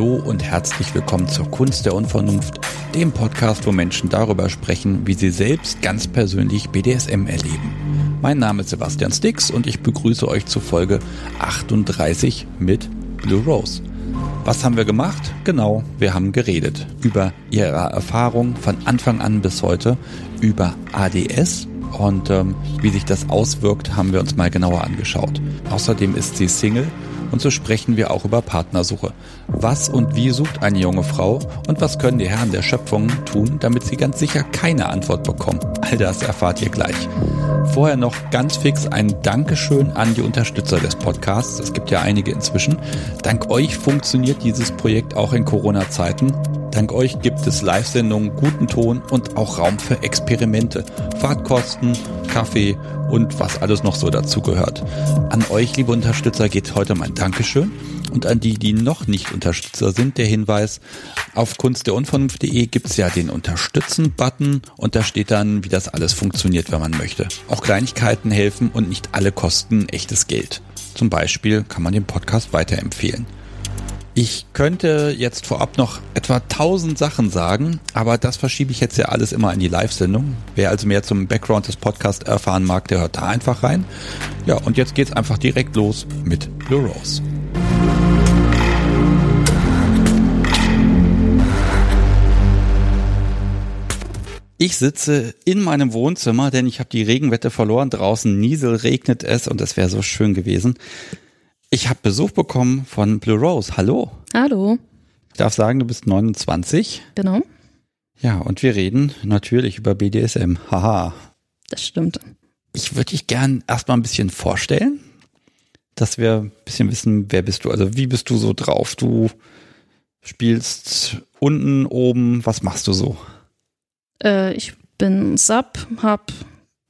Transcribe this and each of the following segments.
Hallo und herzlich willkommen zur Kunst der Unvernunft, dem Podcast, wo Menschen darüber sprechen, wie sie selbst ganz persönlich BDSM erleben. Mein Name ist Sebastian Stix und ich begrüße euch zur Folge 38 mit Blue Rose. Was haben wir gemacht? Genau, wir haben geredet über ihre Erfahrung von Anfang an bis heute, über ADS und ähm, wie sich das auswirkt, haben wir uns mal genauer angeschaut. Außerdem ist sie Single und so sprechen wir auch über Partnersuche. Was und wie sucht eine junge Frau und was können die Herren der Schöpfung tun, damit sie ganz sicher keine Antwort bekommen? All das erfahrt ihr gleich. Vorher noch ganz fix ein Dankeschön an die Unterstützer des Podcasts. Es gibt ja einige inzwischen. Dank euch funktioniert dieses Projekt auch in Corona-Zeiten. Dank euch gibt es Live-Sendungen, guten Ton und auch Raum für Experimente, Fahrtkosten, Kaffee und was alles noch so dazu gehört. An euch, liebe Unterstützer, geht heute mein Dankeschön. Und an die, die noch nicht Unterstützer sind, der Hinweis, auf kunstderunvernunft.de gibt's ja den Unterstützen-Button und da steht dann, wie das alles funktioniert, wenn man möchte. Auch Kleinigkeiten helfen und nicht alle kosten echtes Geld. Zum Beispiel kann man den Podcast weiterempfehlen. Ich könnte jetzt vorab noch etwa tausend Sachen sagen, aber das verschiebe ich jetzt ja alles immer in die Live-Sendung. Wer also mehr zum Background des Podcasts erfahren mag, der hört da einfach rein. Ja, und jetzt geht's einfach direkt los mit Blue Rose. Ich sitze in meinem Wohnzimmer, denn ich habe die Regenwette verloren. Draußen Niesel regnet es und es wäre so schön gewesen. Ich habe Besuch bekommen von Blue Rose. Hallo. Hallo. Ich darf sagen, du bist 29. Genau. Ja, und wir reden natürlich über BDSM. Haha. Das stimmt. Ich würde dich gern erstmal ein bisschen vorstellen, dass wir ein bisschen wissen, wer bist du? Also wie bist du so drauf? Du spielst unten, oben, was machst du so? Äh, ich bin Sub, hab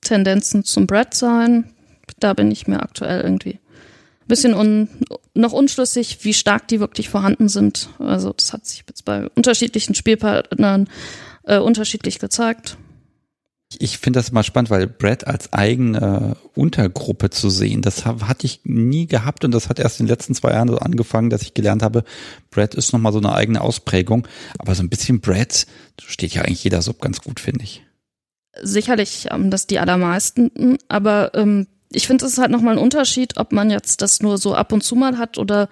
Tendenzen zum Brett sein. Da bin ich mir aktuell irgendwie bisschen un, noch unschlüssig, wie stark die wirklich vorhanden sind. Also das hat sich jetzt bei unterschiedlichen Spielpartnern äh, unterschiedlich gezeigt. Ich finde das immer spannend, weil Brad als eigene Untergruppe zu sehen, das hatte ich nie gehabt und das hat erst in den letzten zwei Jahren so angefangen, dass ich gelernt habe, Brad ist nochmal so eine eigene Ausprägung, aber so ein bisschen Brad steht ja eigentlich jeder Sub ganz gut, finde ich. Sicherlich haben ähm, das die allermeisten, aber ähm, ich finde, es ist halt nochmal ein Unterschied, ob man jetzt das nur so ab und zu mal hat oder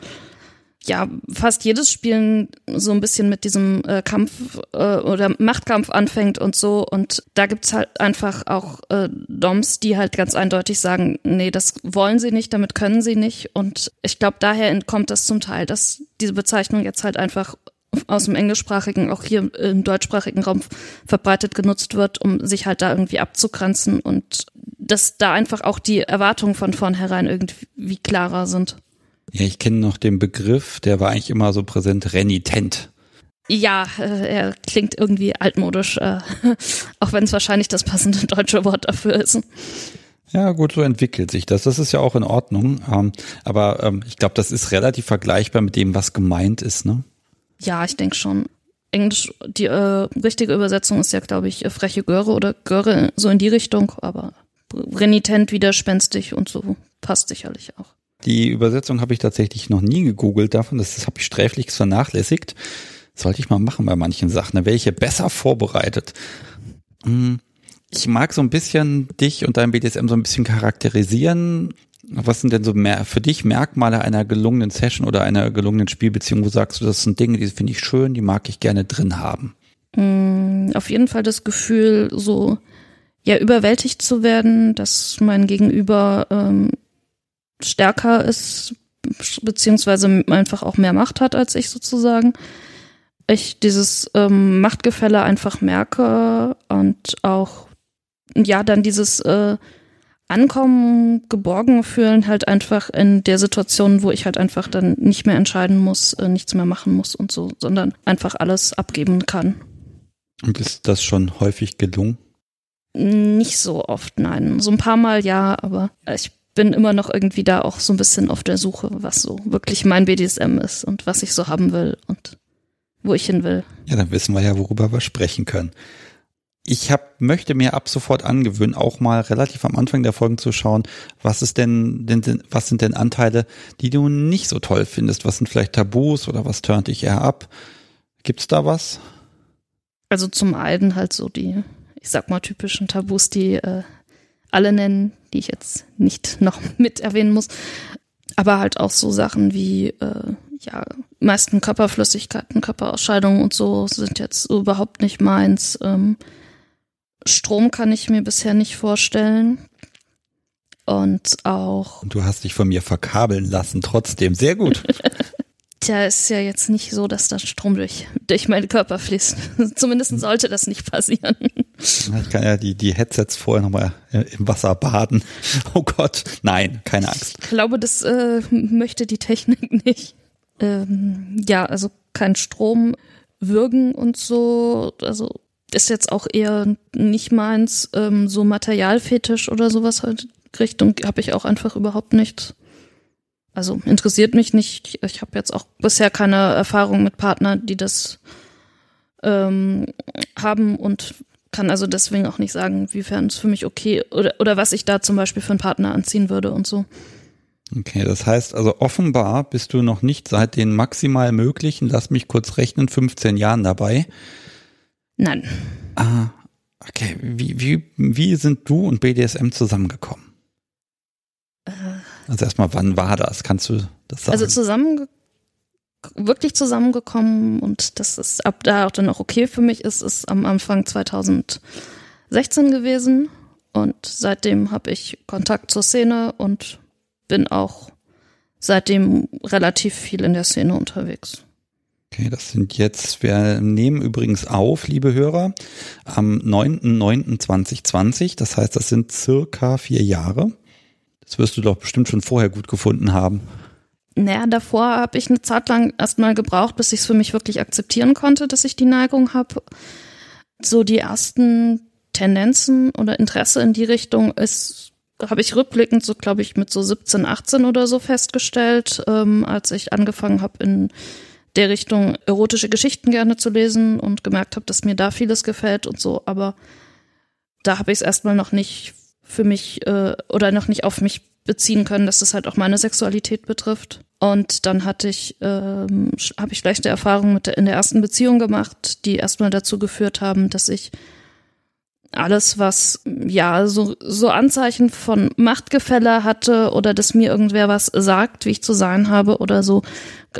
ja, fast jedes Spielen so ein bisschen mit diesem äh, Kampf äh, oder Machtkampf anfängt und so. Und da gibt's halt einfach auch äh, Doms, die halt ganz eindeutig sagen, nee, das wollen sie nicht, damit können sie nicht. Und ich glaube, daher entkommt das zum Teil, dass diese Bezeichnung jetzt halt einfach aus dem englischsprachigen, auch hier im deutschsprachigen Raum verbreitet genutzt wird, um sich halt da irgendwie abzugrenzen und dass da einfach auch die Erwartungen von vornherein irgendwie klarer sind. Ja, ich kenne noch den Begriff, der war eigentlich immer so präsent, renitent. Ja, äh, er klingt irgendwie altmodisch, äh, auch wenn es wahrscheinlich das passende deutsche Wort dafür ist. Ja, gut, so entwickelt sich das. Das ist ja auch in Ordnung. Ähm, aber ähm, ich glaube, das ist relativ vergleichbar mit dem, was gemeint ist, ne? Ja, ich denke schon. Englisch, die äh, richtige Übersetzung ist ja, glaube ich, äh, freche Göre oder Göre, so in die Richtung, aber renitent, widerspenstig und so passt sicherlich auch. Die Übersetzung habe ich tatsächlich noch nie gegoogelt davon, das, das habe ich sträflich vernachlässigt. Sollte ich mal machen bei manchen Sachen, da wäre ich ja besser vorbereitet. Hm, ich mag so ein bisschen dich und dein BDSM so ein bisschen charakterisieren was sind denn so mehr für dich Merkmale einer gelungenen Session oder einer gelungenen Spielbeziehung, wo sagst du, das sind Dinge, die finde ich schön, die mag ich gerne drin haben? Mm, auf jeden Fall das Gefühl, so ja überwältigt zu werden, dass mein Gegenüber ähm, stärker ist, beziehungsweise einfach auch mehr Macht hat als ich sozusagen. Ich dieses ähm, Machtgefälle einfach merke und auch ja dann dieses äh, Ankommen, geborgen fühlen, halt einfach in der Situation, wo ich halt einfach dann nicht mehr entscheiden muss, äh, nichts mehr machen muss und so, sondern einfach alles abgeben kann. Und ist das schon häufig gelungen? Nicht so oft, nein. So ein paar Mal ja, aber ich bin immer noch irgendwie da auch so ein bisschen auf der Suche, was so wirklich mein BDSM ist und was ich so haben will und wo ich hin will. Ja, dann wissen wir ja, worüber wir sprechen können. Ich hab, möchte mir ab sofort angewöhnen, auch mal relativ am Anfang der Folgen zu schauen, was ist denn, denn, was sind denn Anteile, die du nicht so toll findest? Was sind vielleicht Tabus oder was turnt dich eher ab? Gibt's da was? Also zum einen halt so die, ich sag mal, typischen Tabus, die äh, alle nennen, die ich jetzt nicht noch mit erwähnen muss. Aber halt auch so Sachen wie, äh, ja, meisten Körperflüssigkeiten, Körperausscheidungen und so sind jetzt überhaupt nicht meins. Ähm, Strom kann ich mir bisher nicht vorstellen. Und auch. Und du hast dich von mir verkabeln lassen, trotzdem. Sehr gut. Tja, ist ja jetzt nicht so, dass da Strom durch, durch meinen Körper fließt. Zumindest sollte das nicht passieren. Ich kann ja die, die Headsets vorher nochmal im Wasser baden. Oh Gott, nein, keine Angst. Ich glaube, das äh, möchte die Technik nicht. Ähm, ja, also kein Strom, Würgen und so. Also ist jetzt auch eher nicht meins, ähm, so Materialfetisch oder sowas halt Richtung habe ich auch einfach überhaupt nicht. Also interessiert mich nicht. Ich habe jetzt auch bisher keine Erfahrung mit Partnern, die das ähm, haben und kann also deswegen auch nicht sagen, wiefern es für mich okay oder, oder was ich da zum Beispiel für einen Partner anziehen würde und so. Okay, das heißt also offenbar bist du noch nicht seit den maximal möglichen, lass mich kurz rechnen, 15 Jahren dabei. Nein. Ah, okay. Wie, wie, wie sind du und BDSM zusammengekommen? Äh, also erstmal, wann war das? Kannst du das sagen? Also zusammen, wirklich zusammengekommen und das ist ab da auch dann auch okay für mich ist, ist am Anfang 2016 gewesen und seitdem habe ich Kontakt zur Szene und bin auch seitdem relativ viel in der Szene unterwegs. Okay, das sind jetzt, wir nehmen übrigens auf, liebe Hörer, am 9.9.2020. Das heißt, das sind circa vier Jahre. Das wirst du doch bestimmt schon vorher gut gefunden haben. Naja, davor habe ich eine Zeit lang erstmal gebraucht, bis ich es für mich wirklich akzeptieren konnte, dass ich die Neigung habe. So die ersten Tendenzen oder Interesse in die Richtung ist, habe ich rückblickend so, glaube ich, mit so 17, 18 oder so festgestellt, ähm, als ich angefangen habe in der Richtung erotische Geschichten gerne zu lesen und gemerkt habe, dass mir da vieles gefällt und so, aber da habe ich es erstmal noch nicht für mich äh, oder noch nicht auf mich beziehen können, dass das halt auch meine Sexualität betrifft. Und dann hatte ich, ähm, habe ich schlechte Erfahrungen mit der, in der ersten Beziehung gemacht, die erstmal dazu geführt haben, dass ich alles, was ja so, so Anzeichen von Machtgefälle hatte oder dass mir irgendwer was sagt, wie ich zu sein habe oder so,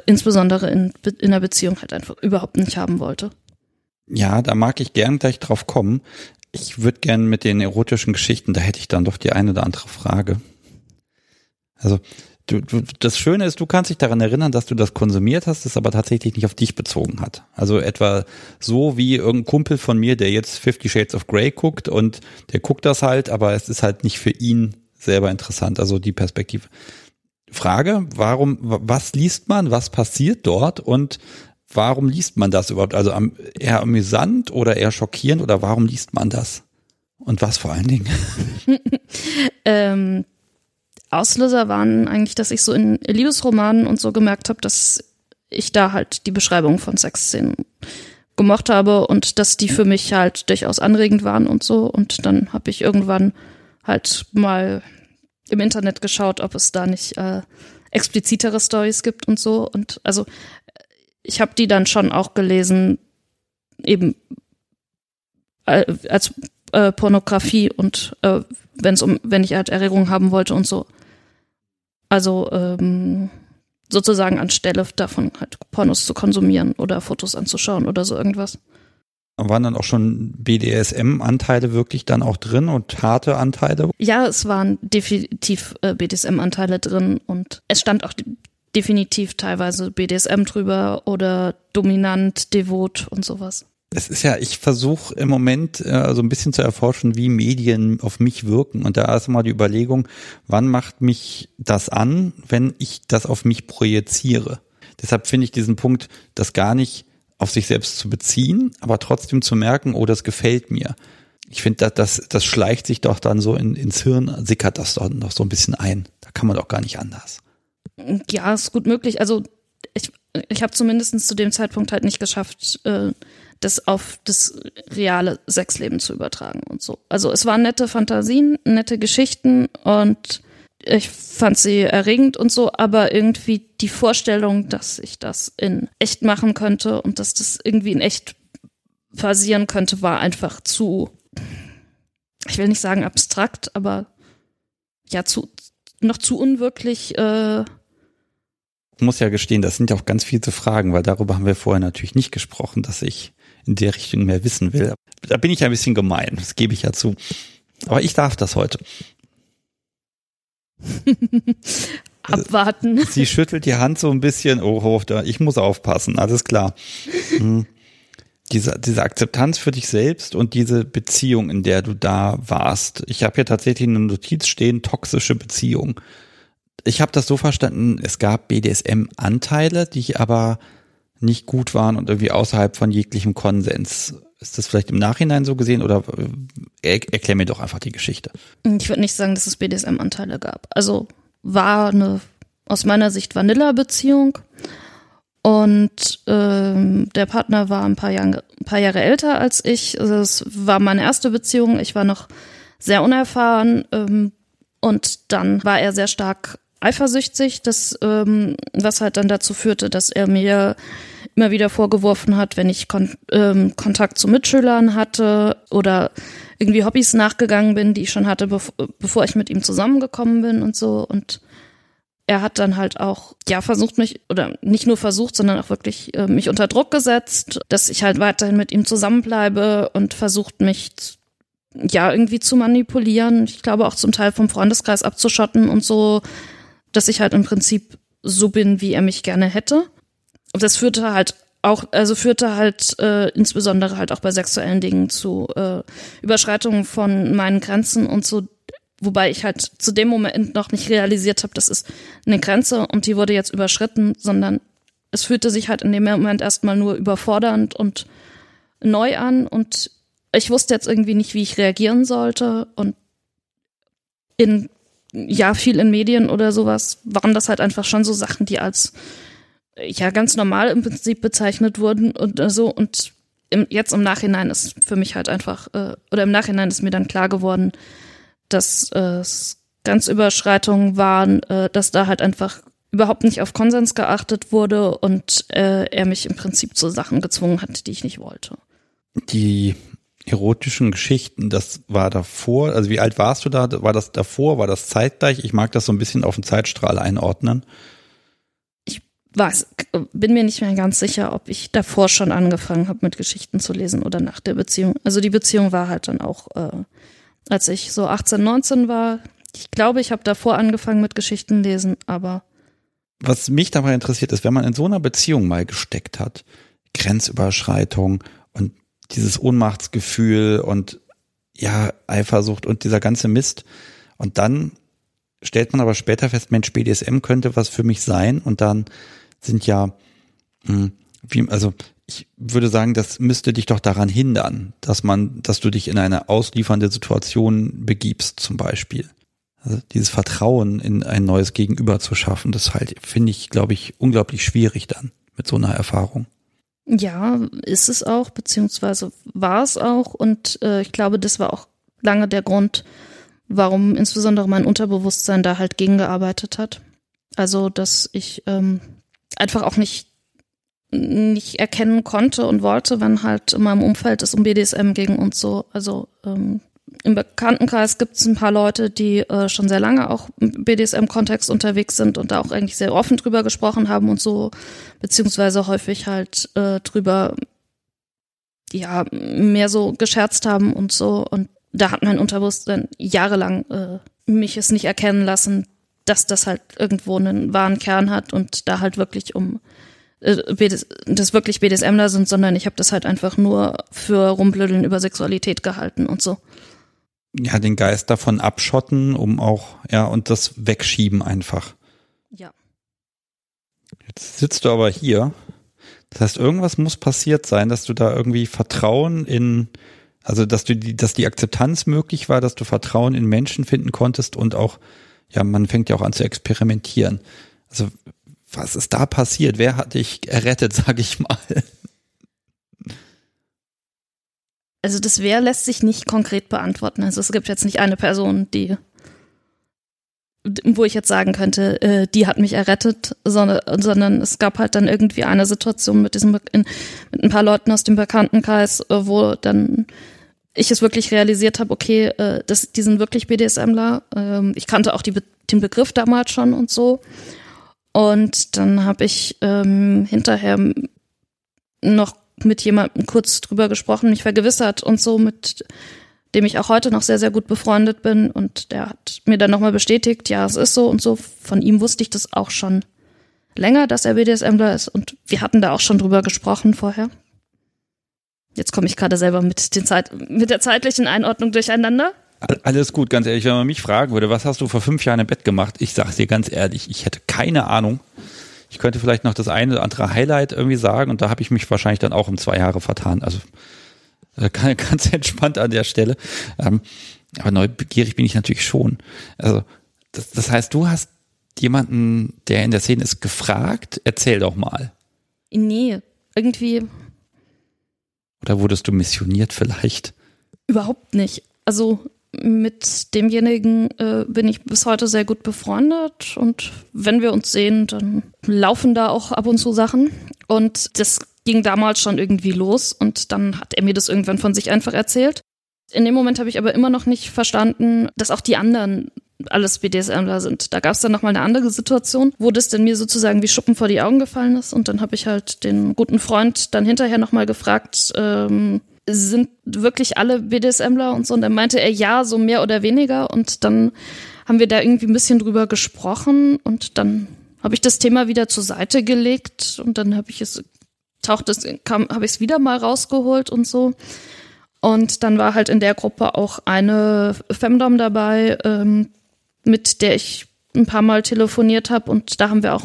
insbesondere in, in der Beziehung halt einfach überhaupt nicht haben wollte. Ja, da mag ich gern gleich drauf kommen. Ich würde gern mit den erotischen Geschichten, da hätte ich dann doch die eine oder andere Frage. Also du, du, das Schöne ist, du kannst dich daran erinnern, dass du das konsumiert hast, es aber tatsächlich nicht auf dich bezogen hat. Also etwa so wie irgendein Kumpel von mir, der jetzt Fifty Shades of Grey guckt und der guckt das halt, aber es ist halt nicht für ihn selber interessant, also die Perspektive. Frage, warum, was liest man, was passiert dort und warum liest man das überhaupt? Also eher amüsant oder eher schockierend oder warum liest man das? Und was vor allen Dingen? ähm, Auslöser waren eigentlich, dass ich so in Liebesromanen und so gemerkt habe, dass ich da halt die Beschreibung von Sexszenen gemocht habe und dass die für mich halt durchaus anregend waren und so. Und dann habe ich irgendwann halt mal im Internet geschaut, ob es da nicht äh, explizitere Stories gibt und so. Und also ich habe die dann schon auch gelesen, eben äh, als äh, Pornografie und äh, wenn es um, wenn ich halt Erregung haben wollte und so. Also ähm, sozusagen anstelle davon halt Pornos zu konsumieren oder Fotos anzuschauen oder so irgendwas. Waren dann auch schon BDSM-Anteile wirklich dann auch drin und harte Anteile? Ja, es waren definitiv äh, BDSM-Anteile drin und es stand auch definitiv teilweise BDSM drüber oder dominant, devot und sowas. Es ist ja, ich versuche im Moment äh, so ein bisschen zu erforschen, wie Medien auf mich wirken. Und da ist immer die Überlegung, wann macht mich das an, wenn ich das auf mich projiziere. Deshalb finde ich diesen Punkt, das gar nicht auf sich selbst zu beziehen, aber trotzdem zu merken, oh, das gefällt mir. Ich finde, das, das, das schleicht sich doch dann so in, ins Hirn, sickert das doch noch so ein bisschen ein. Da kann man doch gar nicht anders. Ja, ist gut möglich. Also ich, ich habe zumindest zu dem Zeitpunkt halt nicht geschafft, äh, das auf das reale Sexleben zu übertragen und so. Also es waren nette Fantasien, nette Geschichten und ich fand sie erregend und so, aber irgendwie die Vorstellung, dass ich das in echt machen könnte und dass das irgendwie in echt passieren könnte, war einfach zu, ich will nicht sagen abstrakt, aber ja, zu, noch zu unwirklich. Äh ich muss ja gestehen, das sind ja auch ganz viele Fragen, weil darüber haben wir vorher natürlich nicht gesprochen, dass ich in der Richtung mehr wissen will. Da bin ich ein bisschen gemein, das gebe ich ja zu. Aber ich darf das heute. Abwarten. Sie schüttelt die Hand so ein bisschen, oh, oh ich muss aufpassen, alles klar. Hm. Diese, diese Akzeptanz für dich selbst und diese Beziehung, in der du da warst. Ich habe hier tatsächlich eine Notiz stehen, toxische Beziehung. Ich habe das so verstanden, es gab BDSM-Anteile, die aber nicht gut waren und irgendwie außerhalb von jeglichem Konsens. Ist das vielleicht im Nachhinein so gesehen oder äh, er, erklär mir doch einfach die Geschichte. Ich würde nicht sagen, dass es BDSM-Anteile gab. Also war eine aus meiner Sicht Vanilla-Beziehung und ähm, der Partner war ein paar, Jahre, ein paar Jahre älter als ich. Also es war meine erste Beziehung. Ich war noch sehr unerfahren ähm, und dann war er sehr stark eifersüchtig, das, ähm, was halt dann dazu führte, dass er mir immer wieder vorgeworfen hat, wenn ich Kon ähm, Kontakt zu Mitschülern hatte oder irgendwie Hobbys nachgegangen bin, die ich schon hatte, bev bevor ich mit ihm zusammengekommen bin und so. Und er hat dann halt auch, ja, versucht mich, oder nicht nur versucht, sondern auch wirklich äh, mich unter Druck gesetzt, dass ich halt weiterhin mit ihm zusammenbleibe und versucht mich ja irgendwie zu manipulieren. Ich glaube auch zum Teil vom Freundeskreis abzuschotten und so dass ich halt im Prinzip so bin, wie er mich gerne hätte. Und das führte halt auch, also führte halt äh, insbesondere halt auch bei sexuellen Dingen zu äh, Überschreitungen von meinen Grenzen und so, wobei ich halt zu dem Moment noch nicht realisiert habe, das ist eine Grenze und die wurde jetzt überschritten, sondern es fühlte sich halt in dem Moment erstmal nur überfordernd und neu an und ich wusste jetzt irgendwie nicht, wie ich reagieren sollte und in ja, viel in Medien oder sowas, waren das halt einfach schon so Sachen, die als ja ganz normal im Prinzip bezeichnet wurden und so und im, jetzt im Nachhinein ist für mich halt einfach äh, oder im Nachhinein ist mir dann klar geworden, dass äh, Grenzüberschreitungen waren, äh, dass da halt einfach überhaupt nicht auf Konsens geachtet wurde und äh, er mich im Prinzip zu Sachen gezwungen hat, die ich nicht wollte. Die erotischen Geschichten, das war davor, also wie alt warst du da? War das davor, war das zeitgleich? Ich mag das so ein bisschen auf den Zeitstrahl einordnen. Ich weiß, bin mir nicht mehr ganz sicher, ob ich davor schon angefangen habe mit Geschichten zu lesen oder nach der Beziehung. Also die Beziehung war halt dann auch, äh, als ich so 18, 19 war. Ich glaube, ich habe davor angefangen mit Geschichten lesen, aber was mich dabei interessiert ist, wenn man in so einer Beziehung mal gesteckt hat, Grenzüberschreitung und dieses Ohnmachtsgefühl und ja, Eifersucht und dieser ganze Mist. Und dann stellt man aber später fest, Mensch, BDSM könnte was für mich sein. Und dann sind ja, hm, wie, also ich würde sagen, das müsste dich doch daran hindern, dass man, dass du dich in eine ausliefernde Situation begibst, zum Beispiel. Also dieses Vertrauen in ein neues Gegenüber zu schaffen, das halt, finde ich, glaube ich, unglaublich schwierig dann mit so einer Erfahrung. Ja, ist es auch, beziehungsweise war es auch. Und äh, ich glaube, das war auch lange der Grund, warum insbesondere mein Unterbewusstsein da halt gegengearbeitet hat. Also, dass ich ähm, einfach auch nicht, nicht erkennen konnte und wollte, wenn halt in meinem Umfeld es um BDSM ging und so. Also ähm, im Bekanntenkreis gibt es ein paar Leute, die äh, schon sehr lange auch im BDSM-Kontext unterwegs sind und da auch eigentlich sehr offen drüber gesprochen haben und so, beziehungsweise häufig halt äh, drüber, ja, mehr so gescherzt haben und so. Und da hat mein Unterbewusstsein jahrelang äh, mich es nicht erkennen lassen, dass das halt irgendwo einen wahren Kern hat und da halt wirklich um äh, das wirklich BDSMler sind, sondern ich habe das halt einfach nur für Rumblödeln über Sexualität gehalten und so ja, den Geist davon abschotten, um auch, ja, und das wegschieben einfach. Ja. Jetzt sitzt du aber hier. Das heißt, irgendwas muss passiert sein, dass du da irgendwie Vertrauen in, also dass du die, dass die Akzeptanz möglich war, dass du Vertrauen in Menschen finden konntest und auch, ja, man fängt ja auch an zu experimentieren. Also, was ist da passiert? Wer hat dich errettet, sag ich mal? Also das Wer lässt sich nicht konkret beantworten. Also es gibt jetzt nicht eine Person, die wo ich jetzt sagen könnte, äh, die hat mich errettet, sondern, sondern es gab halt dann irgendwie eine Situation mit diesem in, mit ein paar Leuten aus dem Bekanntenkreis, äh, wo dann ich es wirklich realisiert habe, okay, äh, das, die sind wirklich BDSMler. Ähm, ich kannte auch die, den Begriff damals schon und so. Und dann habe ich ähm, hinterher noch mit jemandem kurz drüber gesprochen, mich vergewissert und so mit dem ich auch heute noch sehr, sehr gut befreundet bin. Und der hat mir dann nochmal bestätigt, ja, es ist so und so. Von ihm wusste ich das auch schon länger, dass er BDSMler ist. Und wir hatten da auch schon drüber gesprochen vorher. Jetzt komme ich gerade selber mit, den Zeit, mit der zeitlichen Einordnung durcheinander. Alles gut, ganz ehrlich, wenn man mich fragen würde, was hast du vor fünf Jahren im Bett gemacht? Ich sage dir ganz ehrlich, ich hätte keine Ahnung. Ich könnte vielleicht noch das eine oder andere Highlight irgendwie sagen und da habe ich mich wahrscheinlich dann auch um zwei Jahre vertan. Also äh, ganz entspannt an der Stelle. Ähm, aber neugierig bin ich natürlich schon. Also, das, das heißt, du hast jemanden, der in der Szene ist, gefragt, erzähl doch mal. Nee, irgendwie. Oder wurdest du missioniert vielleicht? Überhaupt nicht. Also mit demjenigen äh, bin ich bis heute sehr gut befreundet und wenn wir uns sehen, dann laufen da auch ab und zu Sachen. Und das ging damals schon irgendwie los und dann hat er mir das irgendwann von sich einfach erzählt. In dem Moment habe ich aber immer noch nicht verstanden, dass auch die anderen alles BDSMler sind. Da gab es dann nochmal eine andere Situation, wo das denn mir sozusagen wie Schuppen vor die Augen gefallen ist. Und dann habe ich halt den guten Freund dann hinterher nochmal gefragt, ähm, sind wirklich alle BDSMler und so? Und dann meinte er ja, so mehr oder weniger. Und dann haben wir da irgendwie ein bisschen drüber gesprochen und dann habe ich das Thema wieder zur Seite gelegt und dann habe ich es taucht es, kam, habe ich es wieder mal rausgeholt und so. Und dann war halt in der Gruppe auch eine Femdom dabei, ähm, mit der ich ein paar Mal telefoniert habe und da haben wir auch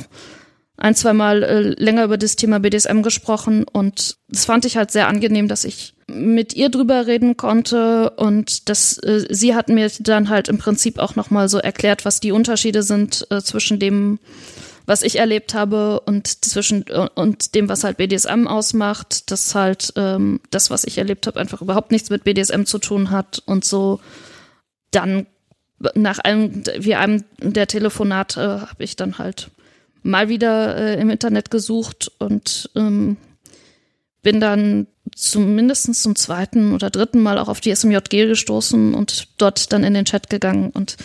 ein, zwei Mal äh, länger über das Thema BDSM gesprochen und das fand ich halt sehr angenehm, dass ich mit ihr drüber reden konnte und dass äh, sie hat mir dann halt im Prinzip auch noch mal so erklärt, was die Unterschiede sind äh, zwischen dem was ich erlebt habe und zwischen und dem, was halt BDSM ausmacht, dass halt ähm, das, was ich erlebt habe, einfach überhaupt nichts mit BDSM zu tun hat und so. Dann nach einem wie einem der Telefonate habe ich dann halt mal wieder äh, im Internet gesucht und ähm, bin dann zumindest zum zweiten oder dritten Mal auch auf die SMJG gestoßen und dort dann in den Chat gegangen und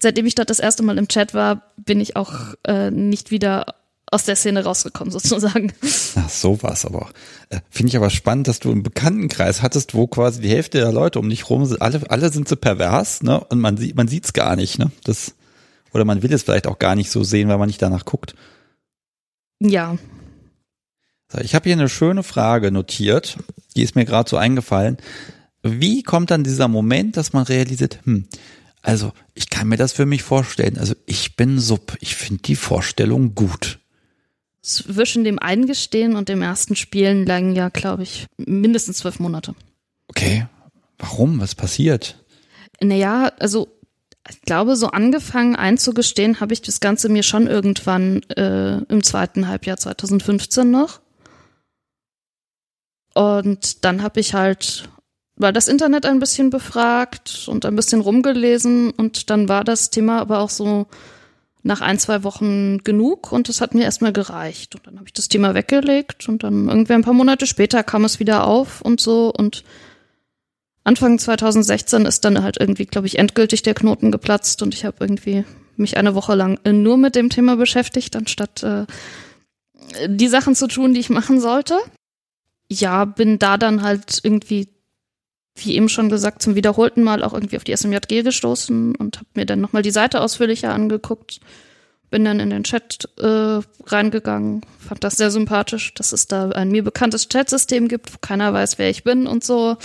seitdem ich dort das erste Mal im Chat war, bin ich auch äh, nicht wieder aus der Szene rausgekommen, sozusagen. Ach, so war's aber. Äh, Finde ich aber spannend, dass du einen Bekanntenkreis hattest, wo quasi die Hälfte der Leute um dich rum sind, alle, alle sind so pervers, ne? Und man sieht, man sieht's gar nicht, ne? Das, oder man will es vielleicht auch gar nicht so sehen, weil man nicht danach guckt. Ja. So, ich habe hier eine schöne Frage notiert, die ist mir gerade so eingefallen. Wie kommt dann dieser Moment, dass man realisiert, hm, also, ich kann mir das für mich vorstellen. Also, ich bin Sub. Ich finde die Vorstellung gut. Zwischen dem Eingestehen und dem ersten Spielen lagen ja, glaube ich, mindestens zwölf Monate. Okay. Warum? Was passiert? Naja, also ich glaube, so angefangen einzugestehen habe ich das Ganze mir schon irgendwann äh, im zweiten Halbjahr 2015 noch. Und dann habe ich halt war das Internet ein bisschen befragt und ein bisschen rumgelesen und dann war das Thema aber auch so nach ein, zwei Wochen genug und es hat mir erstmal gereicht. Und dann habe ich das Thema weggelegt und dann irgendwie ein paar Monate später kam es wieder auf und so und Anfang 2016 ist dann halt irgendwie, glaube ich, endgültig der Knoten geplatzt und ich habe irgendwie mich eine Woche lang nur mit dem Thema beschäftigt, anstatt äh, die Sachen zu tun, die ich machen sollte. Ja, bin da dann halt irgendwie wie eben schon gesagt, zum wiederholten Mal auch irgendwie auf die SMJG gestoßen und habe mir dann nochmal die Seite ausführlicher angeguckt. Bin dann in den Chat äh, reingegangen, fand das sehr sympathisch, dass es da ein mir bekanntes Chatsystem gibt, wo keiner weiß, wer ich bin und so.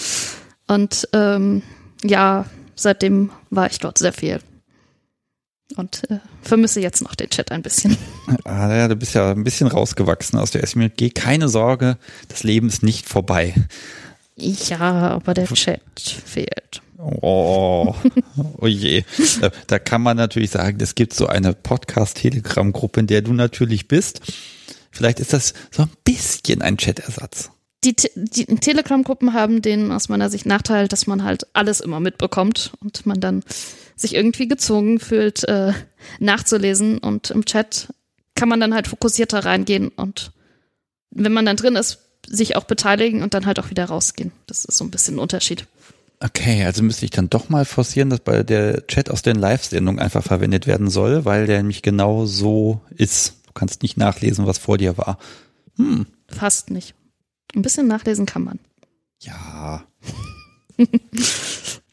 Und ähm, ja, seitdem war ich dort sehr viel. Und äh, vermisse jetzt noch den Chat ein bisschen. Ah, ja, du bist ja ein bisschen rausgewachsen aus der SMJG. Keine Sorge, das Leben ist nicht vorbei. Ja, aber der Chat fehlt. Oh, oh je. Da kann man natürlich sagen, es gibt so eine Podcast-Telegram-Gruppe, in der du natürlich bist. Vielleicht ist das so ein bisschen ein Chat-Ersatz. Die, die Telegram-Gruppen haben den aus meiner Sicht Nachteil, dass man halt alles immer mitbekommt und man dann sich irgendwie gezwungen fühlt, äh, nachzulesen. Und im Chat kann man dann halt fokussierter reingehen und wenn man dann drin ist, sich auch beteiligen und dann halt auch wieder rausgehen. Das ist so ein bisschen ein Unterschied. Okay, also müsste ich dann doch mal forcieren, dass bei der Chat aus den Live-Sendungen einfach verwendet werden soll, weil der nämlich genau so ist. Du kannst nicht nachlesen, was vor dir war. Hm. Fast nicht. Ein bisschen nachlesen kann man. Ja.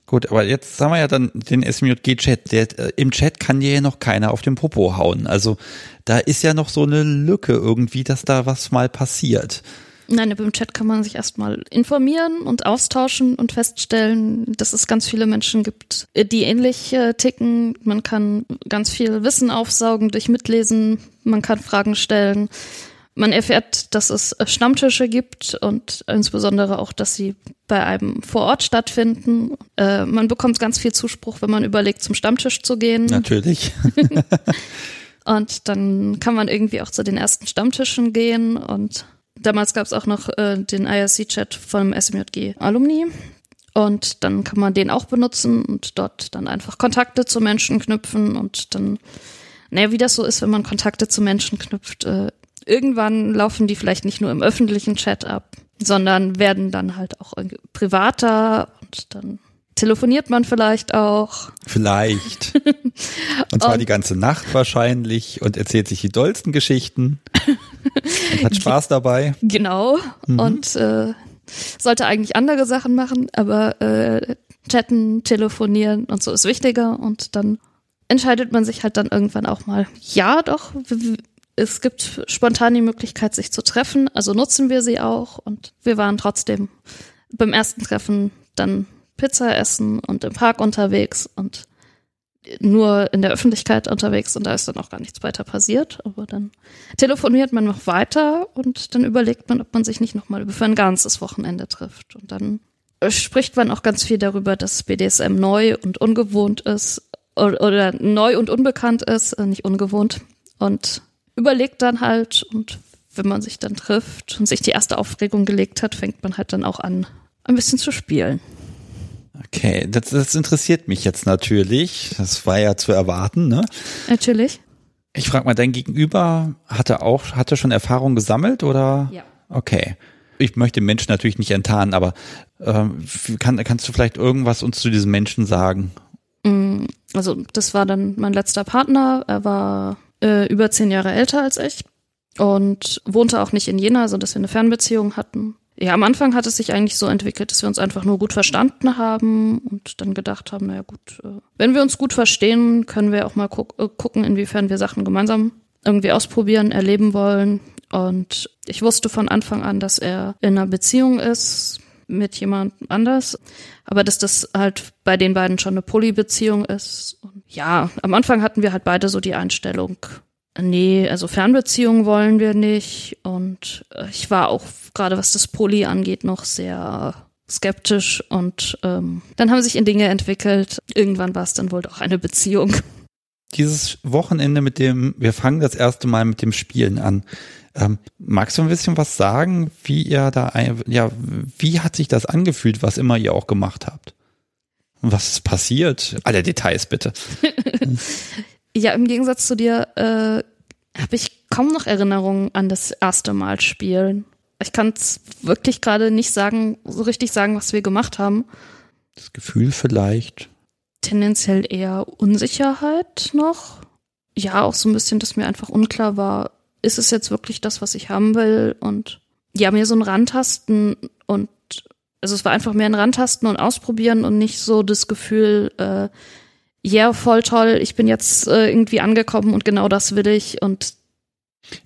Gut, aber jetzt haben wir ja dann den SMJG-Chat. äh, Im Chat kann dir ja noch keiner auf den Popo hauen. Also da ist ja noch so eine Lücke irgendwie, dass da was mal passiert. Nein, im Chat kann man sich erstmal informieren und austauschen und feststellen, dass es ganz viele Menschen gibt, die ähnlich äh, ticken. Man kann ganz viel Wissen aufsaugen durch Mitlesen. Man kann Fragen stellen. Man erfährt, dass es Stammtische gibt und insbesondere auch, dass sie bei einem vor Ort stattfinden. Äh, man bekommt ganz viel Zuspruch, wenn man überlegt, zum Stammtisch zu gehen. Natürlich. und dann kann man irgendwie auch zu den ersten Stammtischen gehen und damals gab es auch noch äh, den IRC-Chat vom SMJG Alumni. Und dann kann man den auch benutzen und dort dann einfach Kontakte zu Menschen knüpfen und dann, naja, wie das so ist, wenn man Kontakte zu Menschen knüpft, äh, irgendwann laufen die vielleicht nicht nur im öffentlichen Chat ab, sondern werden dann halt auch privater und dann telefoniert man vielleicht auch. Vielleicht. Und zwar und, die ganze Nacht wahrscheinlich und erzählt sich die dollsten Geschichten und hat Spaß dabei. Genau. Mhm. Und äh, sollte eigentlich andere Sachen machen, aber äh, chatten, telefonieren und so ist wichtiger und dann entscheidet man sich halt dann irgendwann auch mal, ja, doch, es gibt spontan die Möglichkeit, sich zu treffen, also nutzen wir sie auch und wir waren trotzdem beim ersten Treffen dann Pizza essen und im Park unterwegs und nur in der Öffentlichkeit unterwegs und da ist dann auch gar nichts weiter passiert. Aber dann telefoniert man noch weiter und dann überlegt man, ob man sich nicht nochmal für ein ganzes Wochenende trifft. Und dann spricht man auch ganz viel darüber, dass BDSM neu und ungewohnt ist oder, oder neu und unbekannt ist, äh, nicht ungewohnt. Und überlegt dann halt und wenn man sich dann trifft und sich die erste Aufregung gelegt hat, fängt man halt dann auch an, ein bisschen zu spielen. Okay, das, das interessiert mich jetzt natürlich. Das war ja zu erwarten, ne? Natürlich. Ich frage mal, dein Gegenüber hatte auch, hatte schon Erfahrung gesammelt oder? Ja. Okay. Ich möchte Menschen natürlich nicht enttarnen, aber ähm, kann, kannst du vielleicht irgendwas uns zu diesem Menschen sagen? Mm, also, das war dann mein letzter Partner. Er war äh, über zehn Jahre älter als ich und wohnte auch nicht in Jena, also dass wir eine Fernbeziehung hatten. Ja, am Anfang hat es sich eigentlich so entwickelt, dass wir uns einfach nur gut verstanden haben und dann gedacht haben, naja gut, äh, wenn wir uns gut verstehen, können wir auch mal gu äh, gucken, inwiefern wir Sachen gemeinsam irgendwie ausprobieren, erleben wollen. Und ich wusste von Anfang an, dass er in einer Beziehung ist mit jemand anders, aber dass das halt bei den beiden schon eine Polybeziehung ist. Und ja, am Anfang hatten wir halt beide so die Einstellung, nee, also Fernbeziehungen wollen wir nicht. Und äh, ich war auch gerade was das Poly angeht noch sehr skeptisch und ähm, dann haben sich in Dinge entwickelt. Irgendwann war es dann wohl doch eine Beziehung. Dieses Wochenende mit dem, wir fangen das erste Mal mit dem Spielen an. Ähm, magst du ein bisschen was sagen, wie ihr da, ein, ja, wie hat sich das angefühlt, was immer ihr auch gemacht habt? Was ist passiert? Alle Details bitte. ja, im Gegensatz zu dir äh, habe ich kaum noch Erinnerungen an das erste Mal spielen. Ich kann es wirklich gerade nicht sagen, so richtig sagen, was wir gemacht haben. Das Gefühl vielleicht. Tendenziell eher Unsicherheit noch. Ja, auch so ein bisschen, dass mir einfach unklar war, ist es jetzt wirklich das, was ich haben will? Und ja, mir so ein Rantasten und also es war einfach mehr ein Rantasten und Ausprobieren und nicht so das Gefühl, äh, ja, yeah, voll toll, ich bin jetzt äh, irgendwie angekommen und genau das will ich und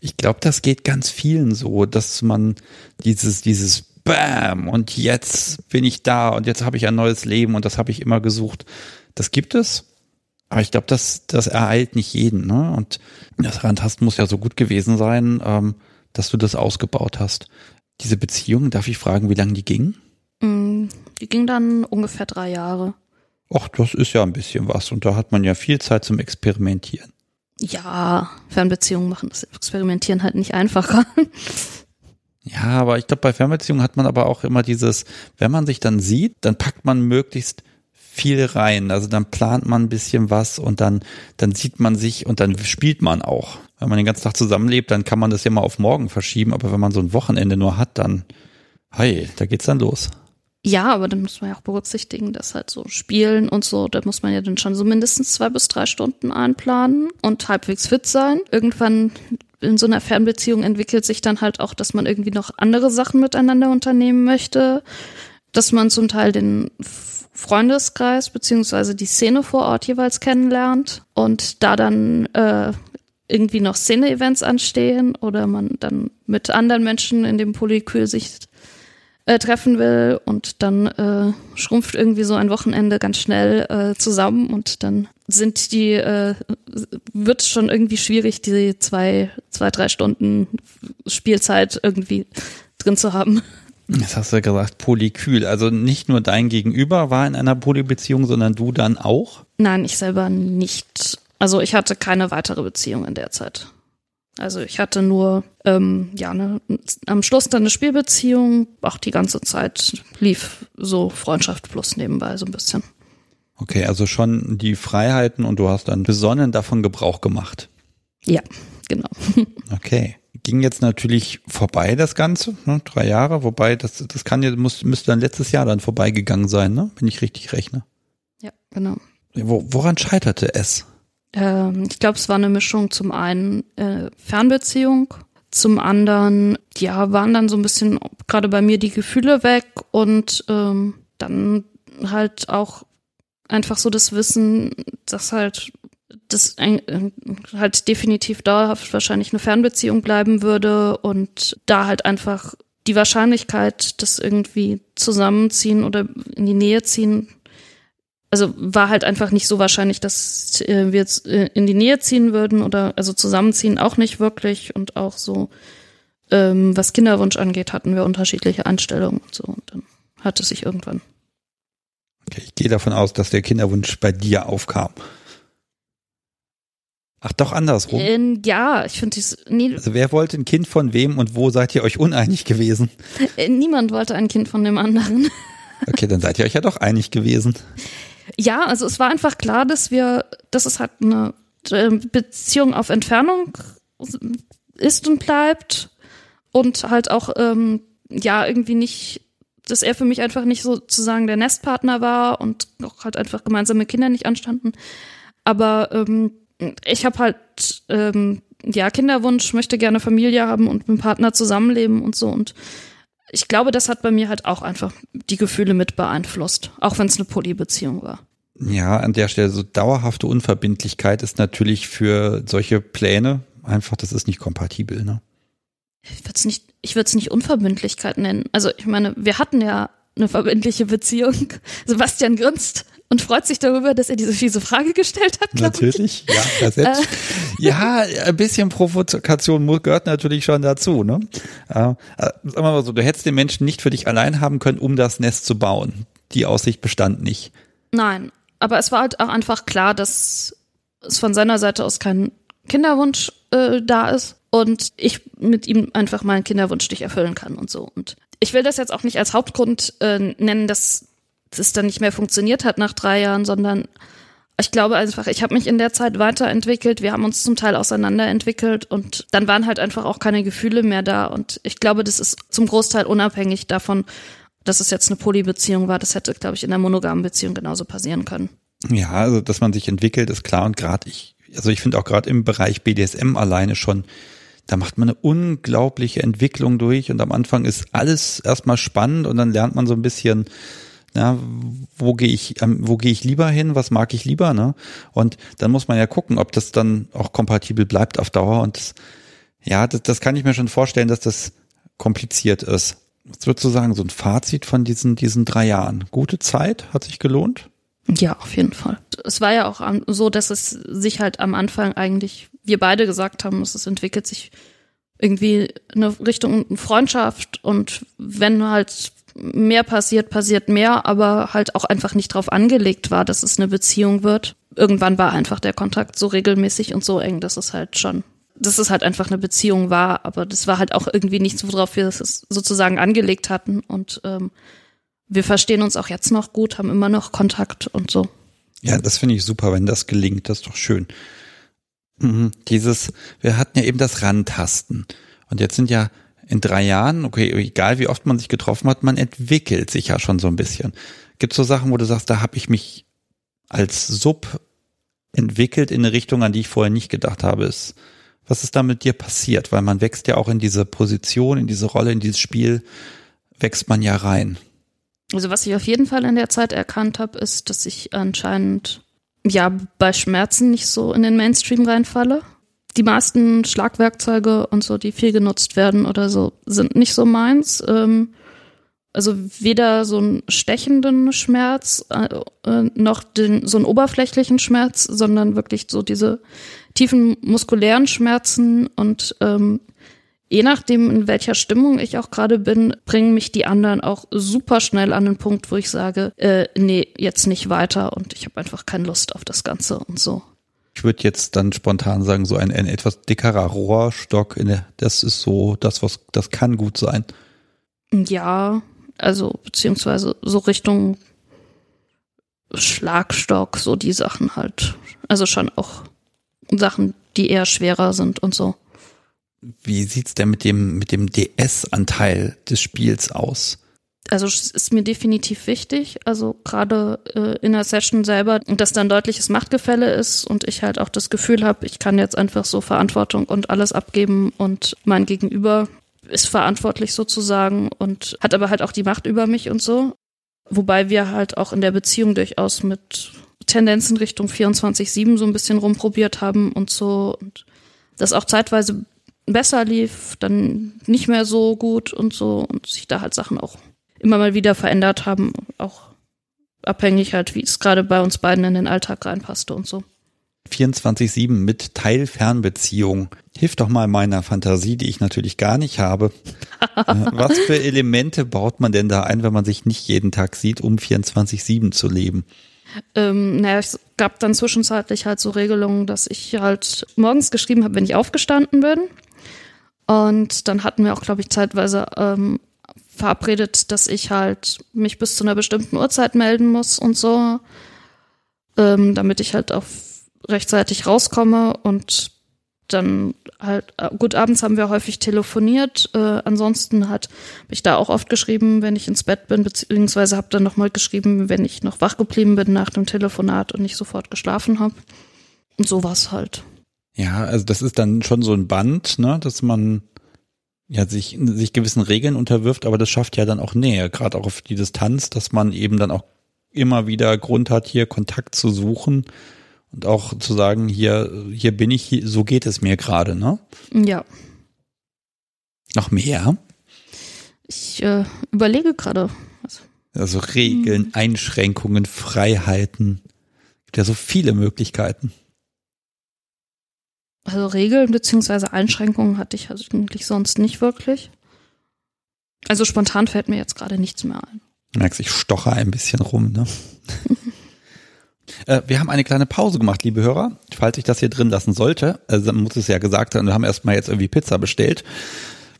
ich glaube, das geht ganz vielen so, dass man dieses, dieses Bam und jetzt bin ich da und jetzt habe ich ein neues Leben und das habe ich immer gesucht. Das gibt es. Aber ich glaube, das, das ereilt nicht jeden. Ne? Und das Randhast muss ja so gut gewesen sein, ähm, dass du das ausgebaut hast. Diese Beziehung, darf ich fragen, wie lange die ging? Mm, die ging dann ungefähr drei Jahre. Ach, das ist ja ein bisschen was. Und da hat man ja viel Zeit zum Experimentieren. Ja, Fernbeziehungen machen das Experimentieren halt nicht einfacher. Ja, aber ich glaube, bei Fernbeziehungen hat man aber auch immer dieses, wenn man sich dann sieht, dann packt man möglichst viel rein. Also dann plant man ein bisschen was und dann, dann sieht man sich und dann spielt man auch. Wenn man den ganzen Tag zusammenlebt, dann kann man das ja mal auf morgen verschieben, aber wenn man so ein Wochenende nur hat, dann, hey, da geht's dann los. Ja, aber dann muss man ja auch berücksichtigen, dass halt so Spielen und so, da muss man ja dann schon so mindestens zwei bis drei Stunden einplanen und halbwegs fit sein. Irgendwann in so einer Fernbeziehung entwickelt sich dann halt auch, dass man irgendwie noch andere Sachen miteinander unternehmen möchte, dass man zum Teil den Freundeskreis beziehungsweise die Szene vor Ort jeweils kennenlernt und da dann äh, irgendwie noch Szene-Events anstehen oder man dann mit anderen Menschen in dem Polykül sich äh, treffen will und dann äh, schrumpft irgendwie so ein Wochenende ganz schnell äh, zusammen und dann sind die, äh, wird schon irgendwie schwierig, die zwei, zwei, drei Stunden Spielzeit irgendwie drin zu haben. Jetzt hast du gesagt, polykül. Also nicht nur dein Gegenüber war in einer Polybeziehung, sondern du dann auch? Nein, ich selber nicht. Also ich hatte keine weitere Beziehung in der Zeit. Also ich hatte nur ähm, ja ne, am Schluss dann eine Spielbeziehung. Auch die ganze Zeit lief so Freundschaft plus nebenbei so ein bisschen. Okay, also schon die Freiheiten und du hast dann besonnen davon Gebrauch gemacht. Ja, genau. Okay. Ging jetzt natürlich vorbei, das Ganze, ne? drei Jahre, wobei das, das kann ja, muss, müsste dann letztes Jahr dann vorbeigegangen sein, ne? wenn ich richtig rechne. Ja, genau. Wo, woran scheiterte es? Ähm, ich glaube, es war eine Mischung zum einen äh, Fernbeziehung, zum anderen, ja, waren dann so ein bisschen gerade bei mir die Gefühle weg und ähm, dann halt auch einfach so das Wissen, dass halt das halt definitiv dauerhaft wahrscheinlich eine Fernbeziehung bleiben würde und da halt einfach die Wahrscheinlichkeit, dass irgendwie zusammenziehen oder in die Nähe ziehen also war halt einfach nicht so wahrscheinlich, dass äh, wir jetzt äh, in die Nähe ziehen würden oder also zusammenziehen auch nicht wirklich und auch so ähm, was Kinderwunsch angeht, hatten wir unterschiedliche Einstellungen und so und dann hatte sich irgendwann. Okay, ich gehe davon aus, dass der Kinderwunsch bei dir aufkam. Ach, doch andersrum. Ähm, ja, ich finde dies. Nee, also wer wollte ein Kind von wem und wo seid ihr euch uneinig gewesen? Äh, niemand wollte ein Kind von dem anderen. Okay, dann seid ihr euch ja doch einig gewesen. Ja, also es war einfach klar, dass wir, dass es halt eine ähm, Beziehung auf Entfernung ist und bleibt und halt auch ähm, ja irgendwie nicht, dass er für mich einfach nicht sozusagen der Nestpartner war und auch halt einfach gemeinsame Kinder nicht anstanden. Aber ähm, ich habe halt ähm, ja Kinderwunsch, möchte gerne Familie haben und mit dem Partner zusammenleben und so und ich glaube, das hat bei mir halt auch einfach die Gefühle mit beeinflusst, auch wenn es eine Polybeziehung war. Ja, an der Stelle so dauerhafte Unverbindlichkeit ist natürlich für solche Pläne einfach, das ist nicht kompatibel, ne? Ich würde es nicht, ich würde es nicht Unverbindlichkeit nennen. Also ich meine, wir hatten ja eine verbindliche Beziehung. Sebastian grinst und freut sich darüber, dass er diese fiese Frage gestellt hat. Natürlich, ich. ja, das äh. ja, ein bisschen Provokation gehört natürlich schon dazu. Ne? Äh, sagen wir mal so, du hättest den Menschen nicht für dich allein haben können, um das Nest zu bauen. Die Aussicht bestand nicht. Nein, aber es war halt auch einfach klar, dass es von seiner Seite aus kein Kinderwunsch äh, da ist und ich mit ihm einfach meinen Kinderwunsch nicht erfüllen kann und so. Und ich will das jetzt auch nicht als Hauptgrund äh, nennen, dass es dann nicht mehr funktioniert hat nach drei Jahren, sondern ich glaube einfach, ich habe mich in der Zeit weiterentwickelt, wir haben uns zum Teil auseinanderentwickelt und dann waren halt einfach auch keine Gefühle mehr da. Und ich glaube, das ist zum Großteil unabhängig davon, dass es jetzt eine Polybeziehung war. Das hätte, glaube ich, in einer monogamen Beziehung genauso passieren können. Ja, also dass man sich entwickelt, ist klar und gerade ich, also ich finde auch gerade im Bereich BDSM alleine schon, da macht man eine unglaubliche Entwicklung durch und am Anfang ist alles erstmal spannend und dann lernt man so ein bisschen ja, wo gehe ich, ähm, wo gehe ich lieber hin? Was mag ich lieber? Ne? Und dann muss man ja gucken, ob das dann auch kompatibel bleibt auf Dauer. Und das, ja, das, das kann ich mir schon vorstellen, dass das kompliziert ist. Was würdest du sagen, so ein Fazit von diesen, diesen drei Jahren? Gute Zeit? Hat sich gelohnt? Ja, auf jeden Fall. Es war ja auch so, dass es sich halt am Anfang eigentlich, wir beide gesagt haben, es entwickelt sich irgendwie eine Richtung Freundschaft und wenn halt mehr passiert, passiert mehr, aber halt auch einfach nicht drauf angelegt war, dass es eine Beziehung wird. Irgendwann war einfach der Kontakt so regelmäßig und so eng, dass es halt schon dass es halt einfach eine Beziehung war, aber das war halt auch irgendwie nichts, worauf wir es sozusagen angelegt hatten. Und ähm, wir verstehen uns auch jetzt noch gut, haben immer noch Kontakt und so. Ja, das finde ich super, wenn das gelingt, das ist doch schön. Mhm. Dieses, wir hatten ja eben das Rantasten. Und jetzt sind ja in drei Jahren, okay, egal wie oft man sich getroffen hat, man entwickelt sich ja schon so ein bisschen. Gibt es so Sachen, wo du sagst, da habe ich mich als Sub entwickelt in eine Richtung, an die ich vorher nicht gedacht habe. Ist, was ist da mit dir passiert? Weil man wächst ja auch in diese Position, in diese Rolle, in dieses Spiel, wächst man ja rein. Also was ich auf jeden Fall in der Zeit erkannt habe, ist, dass ich anscheinend ja bei Schmerzen nicht so in den Mainstream reinfalle. Die meisten Schlagwerkzeuge und so, die viel genutzt werden oder so, sind nicht so meins. Ähm, also weder so einen stechenden Schmerz äh, äh, noch den, so einen oberflächlichen Schmerz, sondern wirklich so diese tiefen muskulären Schmerzen und ähm, je nachdem, in welcher Stimmung ich auch gerade bin, bringen mich die anderen auch super schnell an den Punkt, wo ich sage, äh, nee, jetzt nicht weiter und ich habe einfach keine Lust auf das Ganze und so. Ich würde jetzt dann spontan sagen, so ein, ein etwas dickerer Rohrstock, in der, das ist so das, was, das kann gut sein. Ja, also beziehungsweise so Richtung Schlagstock, so die Sachen halt. Also schon auch Sachen, die eher schwerer sind und so. Wie sieht's denn mit dem, mit dem DS-Anteil des Spiels aus? Also es ist mir definitiv wichtig, also gerade äh, in der Session selber, dass da ein deutliches Machtgefälle ist und ich halt auch das Gefühl habe, ich kann jetzt einfach so Verantwortung und alles abgeben und mein Gegenüber ist verantwortlich sozusagen und hat aber halt auch die Macht über mich und so. Wobei wir halt auch in der Beziehung durchaus mit Tendenzen Richtung 24-7 so ein bisschen rumprobiert haben und so. Und das auch zeitweise besser lief, dann nicht mehr so gut und so und sich da halt Sachen auch immer mal wieder verändert haben, auch abhängig halt, wie es gerade bei uns beiden in den Alltag reinpasste und so. 24-7 mit Teilfernbeziehung. Hilf doch mal meiner Fantasie, die ich natürlich gar nicht habe. Äh, was für Elemente baut man denn da ein, wenn man sich nicht jeden Tag sieht, um 24-7 zu leben? Ähm, naja, es gab dann zwischenzeitlich halt so Regelungen, dass ich halt morgens geschrieben habe, wenn ich aufgestanden bin. Und dann hatten wir auch, glaube ich, zeitweise ähm, verabredet, dass ich halt mich bis zu einer bestimmten Uhrzeit melden muss und so, ähm, damit ich halt auch rechtzeitig rauskomme und dann halt, äh, gut, abends haben wir häufig telefoniert. Äh, ansonsten hat habe ich da auch oft geschrieben, wenn ich ins Bett bin, beziehungsweise habe dann nochmal geschrieben, wenn ich noch wach geblieben bin nach dem Telefonat und nicht sofort geschlafen habe. Und sowas halt. Ja, also das ist dann schon so ein Band, ne, dass man ja sich, sich gewissen Regeln unterwirft, aber das schafft ja dann auch Nähe, gerade auch auf die Distanz, dass man eben dann auch immer wieder Grund hat, hier Kontakt zu suchen und auch zu sagen, hier, hier bin ich, hier, so geht es mir gerade, ne? Ja. Noch mehr? Ich äh, überlege gerade. Also Regeln, hm. Einschränkungen, Freiheiten. Gibt ja so viele Möglichkeiten. Also Regeln beziehungsweise Einschränkungen hatte ich eigentlich sonst nicht wirklich. Also spontan fällt mir jetzt gerade nichts mehr ein. Du merkst, ich stoche ein bisschen rum, ne? äh, wir haben eine kleine Pause gemacht, liebe Hörer. Falls ich das hier drin lassen sollte, also muss es ja gesagt sein, wir haben erstmal jetzt irgendwie Pizza bestellt.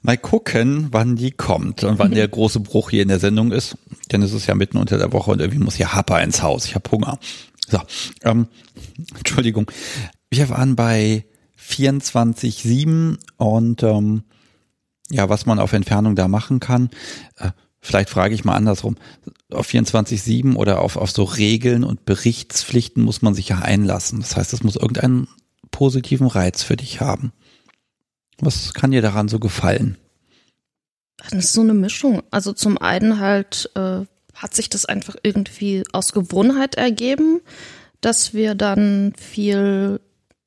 Mal gucken, wann die kommt und wann der große Bruch hier in der Sendung ist. Denn es ist ja mitten unter der Woche und irgendwie muss hier Happer ins Haus. Ich habe Hunger. So, ähm, Entschuldigung. Wir waren bei 24-7 und ähm, ja, was man auf Entfernung da machen kann. Äh, vielleicht frage ich mal andersrum. Auf 24-7 oder auf, auf so Regeln und Berichtspflichten muss man sich ja einlassen. Das heißt, es muss irgendeinen positiven Reiz für dich haben. Was kann dir daran so gefallen? Das ist so eine Mischung. Also zum einen halt äh, hat sich das einfach irgendwie aus Gewohnheit ergeben, dass wir dann viel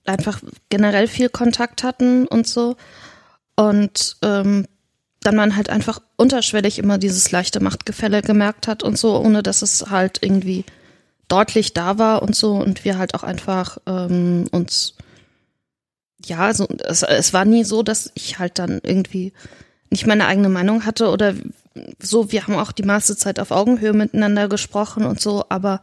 einfach generell viel Kontakt hatten und so. Und ähm, dann man halt einfach unterschwellig immer dieses leichte Machtgefälle gemerkt hat und so, ohne dass es halt irgendwie deutlich da war und so. Und wir halt auch einfach ähm, uns, ja, so, es, es war nie so, dass ich halt dann irgendwie nicht meine eigene Meinung hatte oder so. Wir haben auch die meiste Zeit auf Augenhöhe miteinander gesprochen und so, aber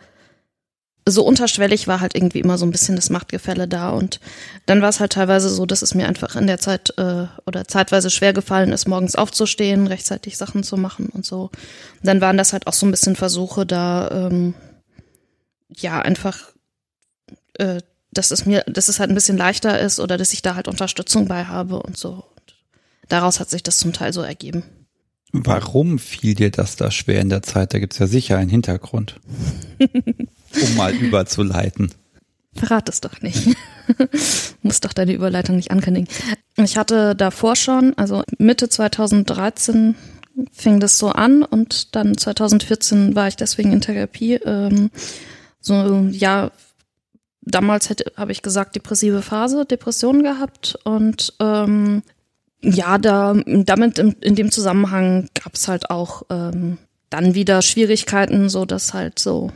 so unterschwellig war halt irgendwie immer so ein bisschen das Machtgefälle da und dann war es halt teilweise so, dass es mir einfach in der Zeit äh, oder zeitweise schwer gefallen ist, morgens aufzustehen, rechtzeitig Sachen zu machen und so. Und dann waren das halt auch so ein bisschen Versuche da, ähm, ja einfach, äh, dass es mir, dass es halt ein bisschen leichter ist oder dass ich da halt Unterstützung bei habe und so. Und daraus hat sich das zum Teil so ergeben. Warum fiel dir das da schwer in der Zeit? Da gibt's ja sicher einen Hintergrund. um mal überzuleiten. Verrat es doch nicht. Muss doch deine Überleitung nicht ankündigen. Ich hatte davor schon, also Mitte 2013 fing das so an und dann 2014 war ich deswegen in Therapie. Ähm, so, ja, damals habe ich gesagt, depressive Phase, Depressionen gehabt und ähm, ja, da damit in, in dem Zusammenhang gab es halt auch ähm, dann wieder Schwierigkeiten, so dass halt so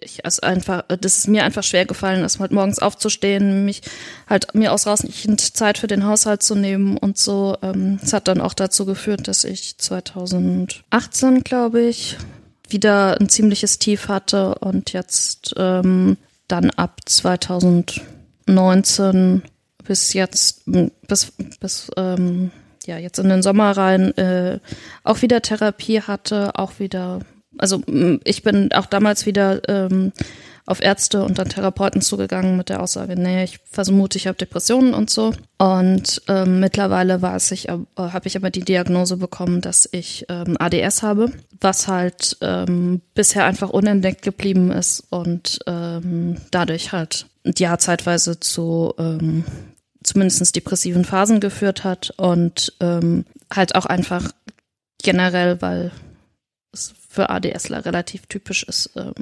ich es einfach, das ist mir einfach schwer gefallen, ist halt morgens aufzustehen, mich halt mir ausreichend Zeit für den Haushalt zu nehmen und so. Ähm, es hat dann auch dazu geführt, dass ich 2018, glaube ich, wieder ein ziemliches Tief hatte und jetzt ähm, dann ab 2019 bis jetzt, bis, bis ähm, ja, jetzt in den Sommer rein äh, auch wieder Therapie hatte, auch wieder also ich bin auch damals wieder ähm, auf Ärzte und dann Therapeuten zugegangen mit der Aussage, nee, ich vermute, ich habe Depressionen und so. Und ähm, mittlerweile ich, äh, habe ich aber die Diagnose bekommen, dass ich ähm, ADS habe, was halt ähm, bisher einfach unentdeckt geblieben ist und ähm, dadurch halt ja zeitweise zu ähm, zumindest depressiven Phasen geführt hat und ähm, halt auch einfach generell, weil für ADSler relativ typisch ist, ähm,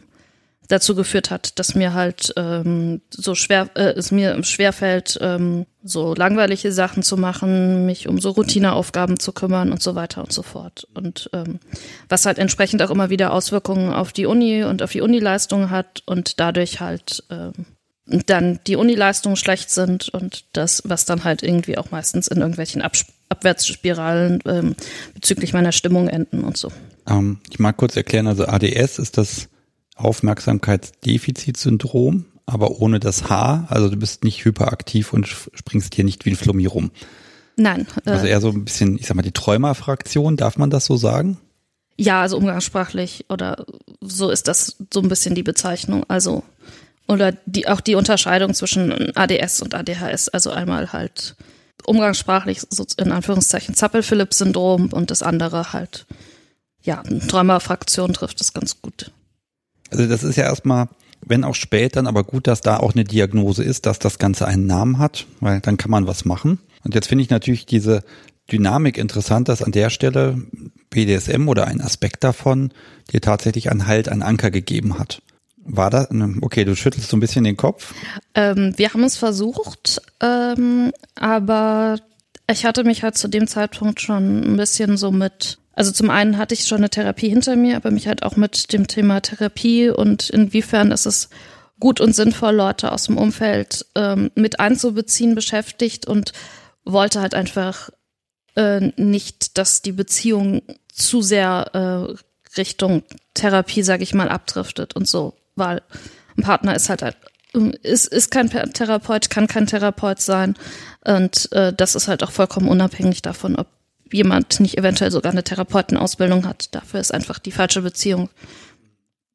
dazu geführt hat, dass mir halt ähm, so schwer, äh, es mir schwer fällt, ähm, so langweilige Sachen zu machen, mich um so Routineaufgaben zu kümmern und so weiter und so fort. Und ähm, was halt entsprechend auch immer wieder Auswirkungen auf die Uni und auf die Unileistung hat und dadurch halt ähm, dann die Unileistungen schlecht sind und das, was dann halt irgendwie auch meistens in irgendwelchen Ab Abwärtsspiralen ähm, bezüglich meiner Stimmung enden und so. Ähm, ich mag kurz erklären, also ADS ist das Aufmerksamkeitsdefizitsyndrom, aber ohne das H. Also du bist nicht hyperaktiv und springst hier nicht wie ein Flummi rum. Nein. Äh, also eher so ein bisschen, ich sag mal, die Träumerfraktion, darf man das so sagen? Ja, also umgangssprachlich oder so ist das so ein bisschen die Bezeichnung. Also oder die auch die Unterscheidung zwischen ADS und ADHS. Also einmal halt umgangssprachlich so in Anführungszeichen Zappel-Phillips-Syndrom und das andere halt ja, Träumerfraktion trifft es ganz gut. Also das ist ja erstmal, wenn auch spät, dann aber gut, dass da auch eine Diagnose ist, dass das Ganze einen Namen hat, weil dann kann man was machen. Und jetzt finde ich natürlich diese Dynamik interessant, dass an der Stelle BDSM oder ein Aspekt davon dir tatsächlich einen Halt, einen Anker gegeben hat. War da, okay, du schüttelst so ein bisschen den Kopf. Ähm, wir haben es versucht, ähm, aber ich hatte mich halt zu dem Zeitpunkt schon ein bisschen so mit also zum einen hatte ich schon eine Therapie hinter mir, aber mich halt auch mit dem Thema Therapie und inwiefern ist es gut und sinnvoll, Leute aus dem Umfeld ähm, mit einzubeziehen beschäftigt und wollte halt einfach äh, nicht, dass die Beziehung zu sehr äh, Richtung Therapie, sage ich mal, abdriftet und so, weil ein Partner ist halt, halt ist, ist kein Therapeut, kann kein Therapeut sein und äh, das ist halt auch vollkommen unabhängig davon, ob jemand nicht eventuell sogar eine Therapeutenausbildung hat. Dafür ist einfach die falsche Beziehung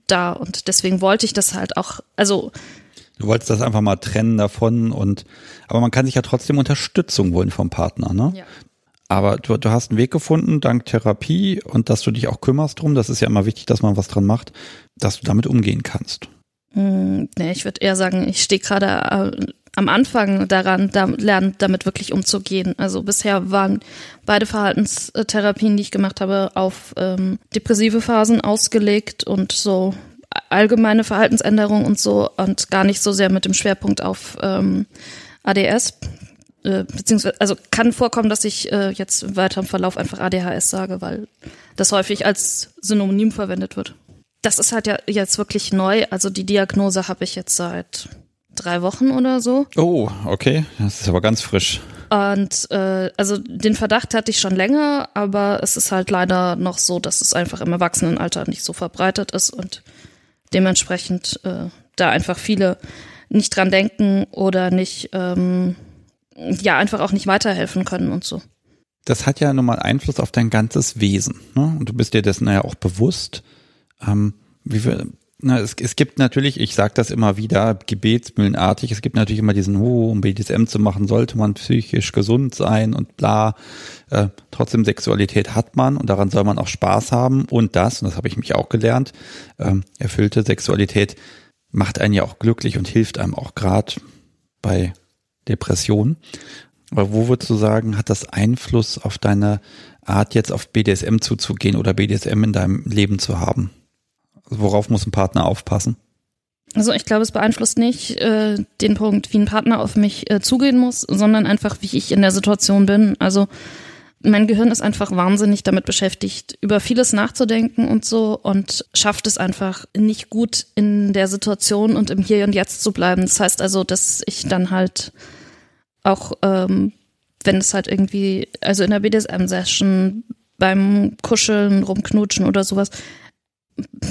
da. Und deswegen wollte ich das halt auch, also. Du wolltest das einfach mal trennen davon und, aber man kann sich ja trotzdem Unterstützung holen vom Partner, ne? Ja. Aber du, du hast einen Weg gefunden, dank Therapie und dass du dich auch kümmerst drum. Das ist ja immer wichtig, dass man was dran macht, dass du damit umgehen kannst. Hm, nee, ich würde eher sagen, ich stehe gerade äh, am Anfang daran da, lernen, damit wirklich umzugehen. Also bisher waren beide Verhaltenstherapien, die ich gemacht habe, auf ähm, depressive Phasen ausgelegt und so allgemeine Verhaltensänderungen und so und gar nicht so sehr mit dem Schwerpunkt auf ähm, ADS. Äh, beziehungsweise, also kann vorkommen, dass ich äh, jetzt im Verlauf einfach ADHS sage, weil das häufig als Synonym verwendet wird. Das ist halt ja jetzt wirklich neu. Also die Diagnose habe ich jetzt seit drei Wochen oder so. Oh, okay. Das ist aber ganz frisch. Und äh, also den Verdacht hatte ich schon länger, aber es ist halt leider noch so, dass es einfach im Erwachsenenalter nicht so verbreitet ist und dementsprechend äh, da einfach viele nicht dran denken oder nicht, ähm, ja, einfach auch nicht weiterhelfen können und so. Das hat ja nun mal Einfluss auf dein ganzes Wesen. Ne? Und du bist dir dessen ja auch bewusst. Ähm, wie wir, na, es, es gibt natürlich, ich sage das immer wieder, gebetsmühlenartig, es gibt natürlich immer diesen, oh, um BDSM zu machen, sollte man psychisch gesund sein und bla. Äh, trotzdem Sexualität hat man und daran soll man auch Spaß haben. Und das, und das habe ich mich auch gelernt, ähm, erfüllte Sexualität macht einen ja auch glücklich und hilft einem auch gerade bei Depressionen. Aber wo würdest du sagen, hat das Einfluss auf deine Art, jetzt auf BDSM zuzugehen oder BDSM in deinem Leben zu haben? Worauf muss ein Partner aufpassen? Also ich glaube, es beeinflusst nicht äh, den Punkt, wie ein Partner auf mich äh, zugehen muss, sondern einfach, wie ich in der Situation bin. Also mein Gehirn ist einfach wahnsinnig damit beschäftigt, über vieles nachzudenken und so und schafft es einfach nicht gut in der Situation und im Hier und Jetzt zu bleiben. Das heißt also, dass ich dann halt auch, ähm, wenn es halt irgendwie, also in der BDSM-Session beim Kuscheln, rumknutschen oder sowas,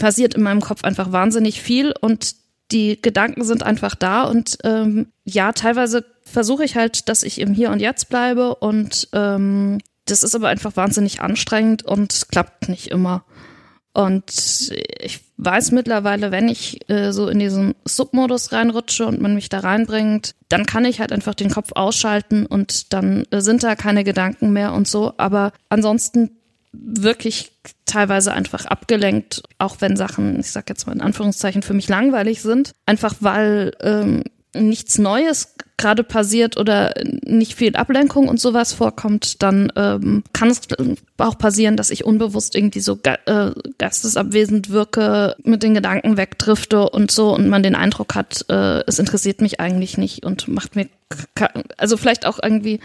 passiert in meinem Kopf einfach wahnsinnig viel und die Gedanken sind einfach da und ähm, ja, teilweise versuche ich halt, dass ich im Hier und Jetzt bleibe und ähm, das ist aber einfach wahnsinnig anstrengend und klappt nicht immer. Und ich weiß mittlerweile, wenn ich äh, so in diesen Submodus reinrutsche und man mich da reinbringt, dann kann ich halt einfach den Kopf ausschalten und dann äh, sind da keine Gedanken mehr und so. Aber ansonsten wirklich teilweise einfach abgelenkt, auch wenn Sachen, ich sag jetzt mal in Anführungszeichen, für mich langweilig sind. Einfach weil ähm, nichts Neues gerade passiert oder nicht viel Ablenkung und sowas vorkommt, dann ähm, kann es auch passieren, dass ich unbewusst irgendwie so ge äh, geistesabwesend wirke, mit den Gedanken wegdrifte und so und man den Eindruck hat, äh, es interessiert mich eigentlich nicht und macht mir, also vielleicht auch irgendwie,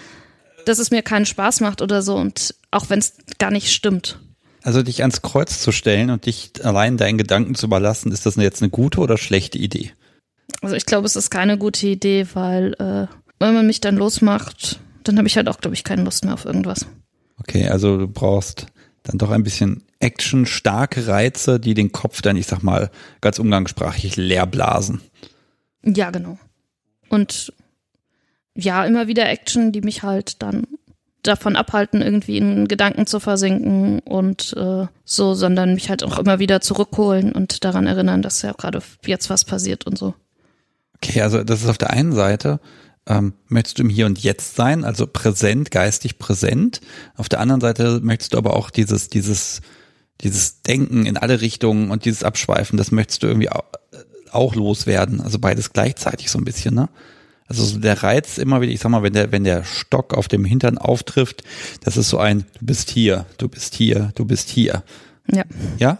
dass es mir keinen Spaß macht oder so und auch wenn es gar nicht stimmt. Also dich ans Kreuz zu stellen und dich allein deinen Gedanken zu überlassen, ist das jetzt eine gute oder schlechte Idee? Also ich glaube, es ist keine gute Idee, weil äh, wenn man mich dann losmacht, dann habe ich halt auch, glaube ich, keine Lust mehr auf irgendwas. Okay, also du brauchst dann doch ein bisschen Action, starke Reize, die den Kopf dann, ich sag mal, ganz umgangssprachlich leer blasen. Ja, genau. Und ja, immer wieder Action, die mich halt dann davon abhalten, irgendwie in Gedanken zu versinken und äh, so, sondern mich halt auch immer wieder zurückholen und daran erinnern, dass ja gerade jetzt was passiert und so. Okay, also das ist auf der einen Seite, ähm, möchtest du im Hier und Jetzt sein, also präsent, geistig präsent. Auf der anderen Seite möchtest du aber auch dieses, dieses, dieses Denken in alle Richtungen und dieses Abschweifen, das möchtest du irgendwie auch, auch loswerden. Also beides gleichzeitig so ein bisschen, ne? Also der Reiz immer wieder, ich sag mal, wenn der, wenn der Stock auf dem Hintern auftrifft, das ist so ein, du bist hier, du bist hier, du bist hier. Ja. Ja?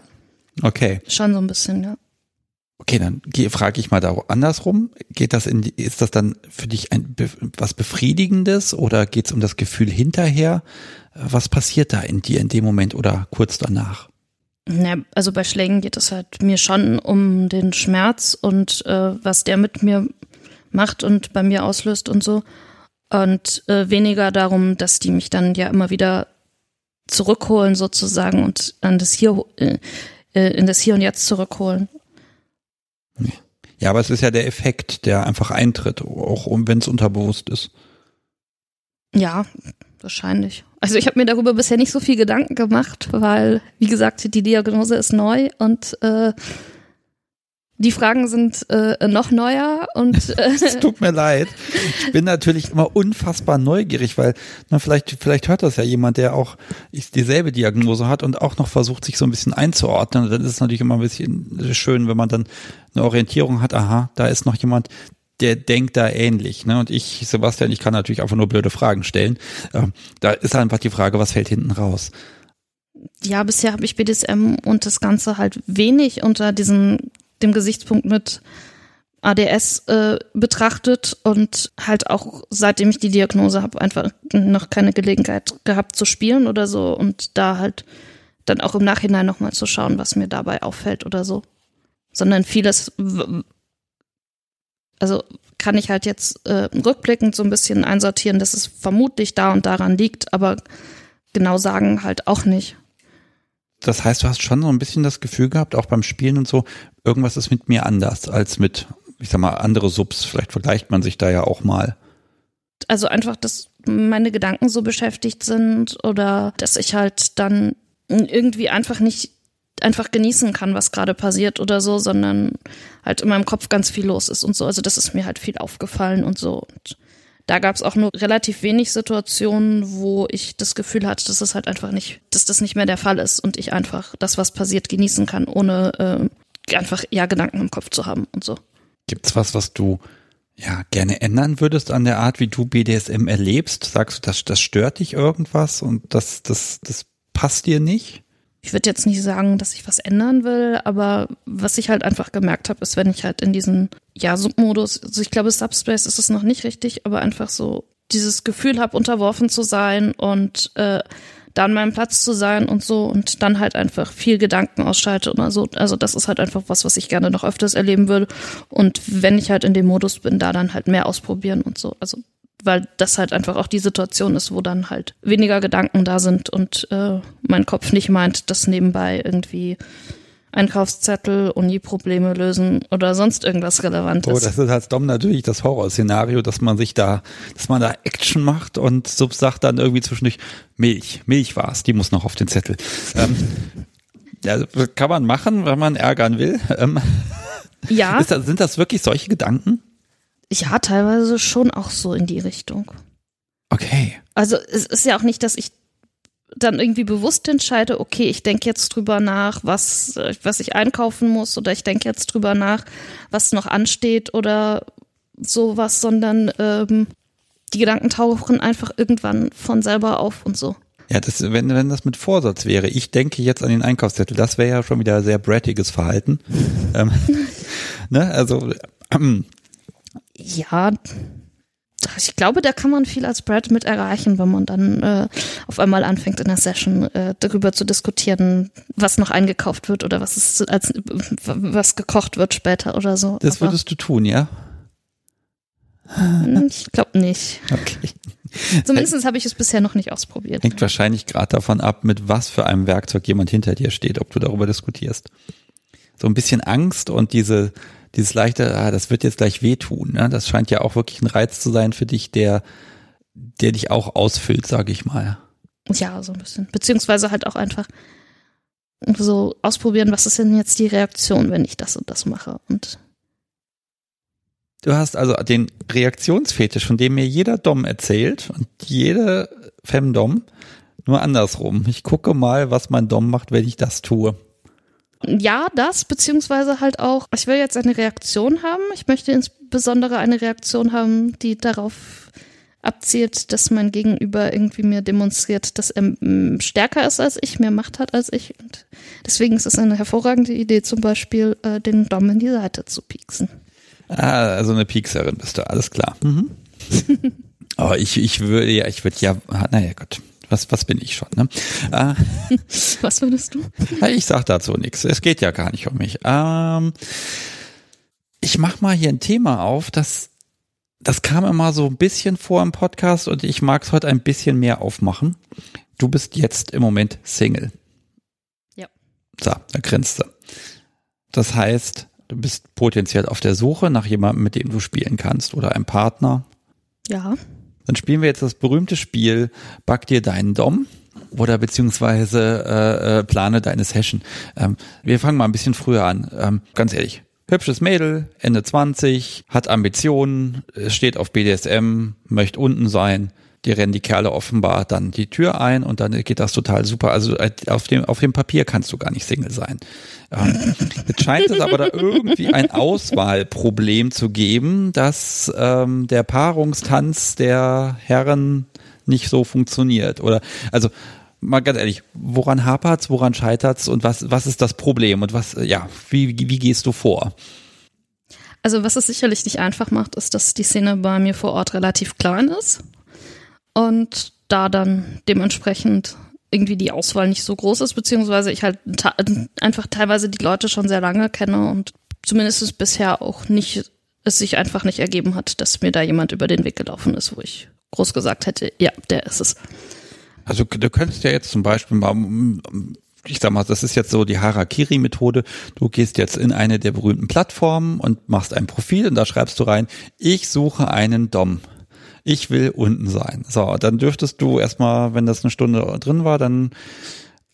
Okay. Schon so ein bisschen, ja. Okay, dann frage ich mal da andersrum. Geht das in, ist das dann für dich ein, was Befriedigendes oder geht es um das Gefühl hinterher? Was passiert da in dir in dem Moment oder kurz danach? Ja, also bei Schlägen geht es halt mir schon um den Schmerz und äh, was der mit mir macht und bei mir auslöst und so. Und äh, weniger darum, dass die mich dann ja immer wieder zurückholen sozusagen und an das Hier, äh, äh in das Hier und Jetzt zurückholen. Ja, aber es ist ja der Effekt, der einfach eintritt, auch wenn es unterbewusst ist. Ja, wahrscheinlich. Also ich habe mir darüber bisher nicht so viel Gedanken gemacht, weil, wie gesagt, die Diagnose ist neu und äh, die Fragen sind äh, noch neuer und äh, es tut mir leid. Ich bin natürlich immer unfassbar neugierig, weil na, vielleicht vielleicht hört das ja jemand, der auch dieselbe Diagnose hat und auch noch versucht, sich so ein bisschen einzuordnen. Und dann ist es natürlich immer ein bisschen schön, wenn man dann eine Orientierung hat. Aha, da ist noch jemand, der denkt da ähnlich. Ne? Und ich, Sebastian, ich kann natürlich einfach nur blöde Fragen stellen. Ähm, da ist einfach die Frage, was fällt hinten raus? Ja, bisher habe ich BDSM und das Ganze halt wenig unter diesen dem Gesichtspunkt mit ADS äh, betrachtet und halt auch seitdem ich die Diagnose habe, einfach noch keine Gelegenheit gehabt zu spielen oder so und da halt dann auch im Nachhinein nochmal zu schauen, was mir dabei auffällt oder so. Sondern vieles, also kann ich halt jetzt äh, rückblickend so ein bisschen einsortieren, dass es vermutlich da und daran liegt, aber genau sagen halt auch nicht. Das heißt, du hast schon so ein bisschen das Gefühl gehabt, auch beim Spielen und so, irgendwas ist mit mir anders als mit, ich sag mal, andere Subs. Vielleicht vergleicht man sich da ja auch mal. Also einfach, dass meine Gedanken so beschäftigt sind oder dass ich halt dann irgendwie einfach nicht einfach genießen kann, was gerade passiert oder so, sondern halt in meinem Kopf ganz viel los ist und so. Also das ist mir halt viel aufgefallen und so. Und da gab es auch nur relativ wenig Situationen, wo ich das Gefühl hatte, dass es halt einfach nicht, dass das nicht mehr der Fall ist und ich einfach das, was passiert, genießen kann, ohne äh, einfach ja Gedanken im Kopf zu haben und so. Gibt's was, was du ja gerne ändern würdest an der Art, wie du BDSM erlebst? Sagst du, das, das stört dich irgendwas und das, das, das passt dir nicht? Ich würde jetzt nicht sagen, dass ich was ändern will, aber was ich halt einfach gemerkt habe, ist, wenn ich halt in diesen, ja, Submodus, also ich glaube, Subspace ist es noch nicht richtig, aber einfach so dieses Gefühl habe, unterworfen zu sein und äh, da an meinem Platz zu sein und so und dann halt einfach viel Gedanken ausschalte oder so. Also das ist halt einfach was, was ich gerne noch öfters erleben würde. Und wenn ich halt in dem Modus bin, da dann halt mehr ausprobieren und so. Also weil das halt einfach auch die Situation ist, wo dann halt weniger Gedanken da sind und äh, mein Kopf nicht meint, dass nebenbei irgendwie Einkaufszettel, Uni-Probleme lösen oder sonst irgendwas Relevantes. Oh, das ist als Dom natürlich das Horrorszenario, dass man sich da, dass man da Action macht und Sub sagt dann irgendwie zwischendurch Milch, Milch war's, die muss noch auf den Zettel. ähm, ja, kann man machen, wenn man ärgern will. Ähm, ja. Das, sind das wirklich solche Gedanken? Ja, teilweise schon auch so in die Richtung. Okay. Also es ist ja auch nicht, dass ich dann irgendwie bewusst entscheide, okay, ich denke jetzt drüber nach, was, was ich einkaufen muss oder ich denke jetzt drüber nach, was noch ansteht oder sowas, sondern ähm, die Gedanken tauchen einfach irgendwann von selber auf und so. Ja, das, wenn, wenn das mit Vorsatz wäre, ich denke jetzt an den Einkaufszettel, das wäre ja schon wieder sehr brattiges Verhalten. ähm, ne, also ähm, ja, ich glaube, da kann man viel als Brad mit erreichen, wenn man dann äh, auf einmal anfängt in der Session äh, darüber zu diskutieren, was noch eingekauft wird oder was ist als was gekocht wird später oder so. Das Aber, würdest du tun, ja? Hm, ich glaube nicht. Okay. Zumindest habe ich es bisher noch nicht ausprobiert. Hängt wahrscheinlich gerade davon ab, mit was für einem Werkzeug jemand hinter dir steht, ob du darüber diskutierst. So ein bisschen Angst und diese dieses leichte, ah, das wird jetzt gleich wehtun. Ne? Das scheint ja auch wirklich ein Reiz zu sein für dich, der, der dich auch ausfüllt, sage ich mal. Ja, so ein bisschen. Beziehungsweise halt auch einfach so ausprobieren, was ist denn jetzt die Reaktion, wenn ich das und das mache. Und Du hast also den Reaktionsfetisch, von dem mir jeder Dom erzählt und jede Femdom, nur andersrum. Ich gucke mal, was mein Dom macht, wenn ich das tue ja, das, beziehungsweise halt auch, ich will jetzt eine Reaktion haben. Ich möchte insbesondere eine Reaktion haben, die darauf abzielt, dass mein Gegenüber irgendwie mir demonstriert, dass er mm, stärker ist als ich, mehr Macht hat als ich. Und deswegen ist es eine hervorragende Idee, zum Beispiel äh, den Dom in die Seite zu pieksen. Ah, also eine Piekserin bist du, alles klar. Mhm. Aber ich, ich würde ja, ich würde ja, naja Gott, was, was bin ich schon, ne? Äh, was würdest du? Ich sag dazu nichts. Es geht ja gar nicht um mich. Ähm, ich mach mal hier ein Thema auf, das, das kam immer so ein bisschen vor im Podcast und ich mag es heute ein bisschen mehr aufmachen. Du bist jetzt im Moment Single. Ja. So, da grinst du. Das heißt, du bist potenziell auf der Suche nach jemandem, mit dem du spielen kannst oder einem Partner. Ja. Dann spielen wir jetzt das berühmte Spiel Back dir deinen Dom oder beziehungsweise äh, äh, plane deine Session. Ähm, wir fangen mal ein bisschen früher an. Ähm, ganz ehrlich, hübsches Mädel, Ende 20, hat Ambitionen, steht auf BDSM, möchte unten sein die rennen die Kerle offenbar dann die Tür ein und dann geht das total super. Also äh, auf dem, auf dem Papier kannst du gar nicht Single sein. Ähm, jetzt scheint es aber da irgendwie ein Auswahlproblem zu geben, dass ähm, der Paarungstanz der Herren nicht so funktioniert. Oder also mal ganz ehrlich, woran hapert's, woran scheitert's und was, was ist das Problem und was, ja, wie, wie gehst du vor? Also was es sicherlich nicht einfach macht, ist, dass die Szene bei mir vor Ort relativ klein ist und da dann dementsprechend irgendwie die Auswahl nicht so groß ist, beziehungsweise ich halt einfach teilweise die Leute schon sehr lange kenne und zumindest bisher auch nicht, es sich einfach nicht ergeben hat, dass mir da jemand über den Weg gelaufen ist, wo ich groß gesagt hätte, ja, der ist es. Also du könntest ja jetzt zum Beispiel mal ich sag mal, das ist jetzt so die Harakiri-Methode. Du gehst jetzt in eine der berühmten Plattformen und machst ein Profil und da schreibst du rein, ich suche einen Dom. Ich will unten sein. So, dann dürftest du erstmal, wenn das eine Stunde drin war, dann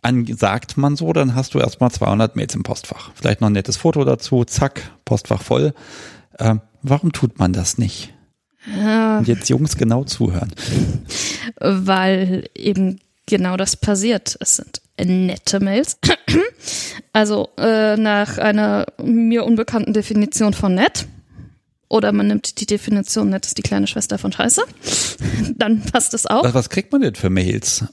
an, sagt man so, dann hast du erstmal 200 Mails im Postfach. Vielleicht noch ein nettes Foto dazu, zack, Postfach voll. Ähm, warum tut man das nicht? Und jetzt Jungs genau zuhören. Weil eben genau das passiert. Es sind nette Mails. Also äh, nach einer mir unbekannten Definition von nett. Oder man nimmt die Definition nett ist die kleine Schwester von Scheiße. Dann passt es auch. Was, was kriegt man denn für Mails?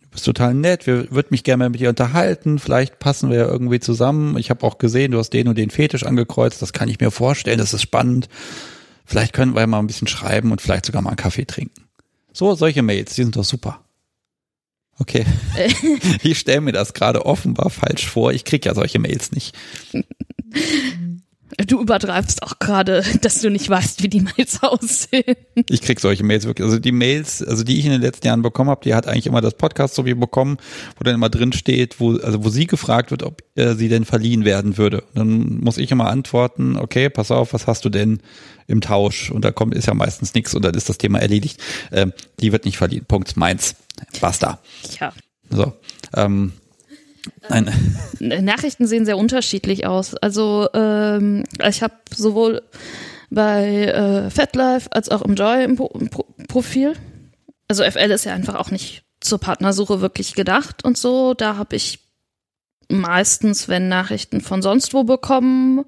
Du bist total nett, wir würden mich gerne mit dir unterhalten, vielleicht passen wir ja irgendwie zusammen. Ich habe auch gesehen, du hast den und den Fetisch angekreuzt, das kann ich mir vorstellen, das ist spannend. Vielleicht können wir mal ein bisschen schreiben und vielleicht sogar mal einen Kaffee trinken. So, solche Mails, die sind doch super. Okay. ich stelle mir das gerade offenbar falsch vor. Ich krieg ja solche Mails nicht. Du übertreibst auch gerade, dass du nicht weißt, wie die Mails aussehen. Ich krieg solche Mails wirklich. Also die Mails, also die ich in den letzten Jahren bekommen habe, die hat eigentlich immer das Podcast so wie bekommen, wo dann immer drin steht, wo also wo sie gefragt wird, ob äh, sie denn verliehen werden würde. Dann muss ich immer antworten, okay, pass auf, was hast du denn im Tausch? Und da kommt ist ja meistens nichts und dann ist das Thema erledigt. Ähm, die wird nicht verliehen. Punkt. Meins. Basta. Ja. So. Ähm, Nein. Nachrichten sehen sehr unterschiedlich aus. Also ähm, ich habe sowohl bei äh, FatLife als auch im Joy im, Pro im Pro Profil. Also FL ist ja einfach auch nicht zur Partnersuche wirklich gedacht und so. Da habe ich meistens, wenn Nachrichten von sonst wo bekommen,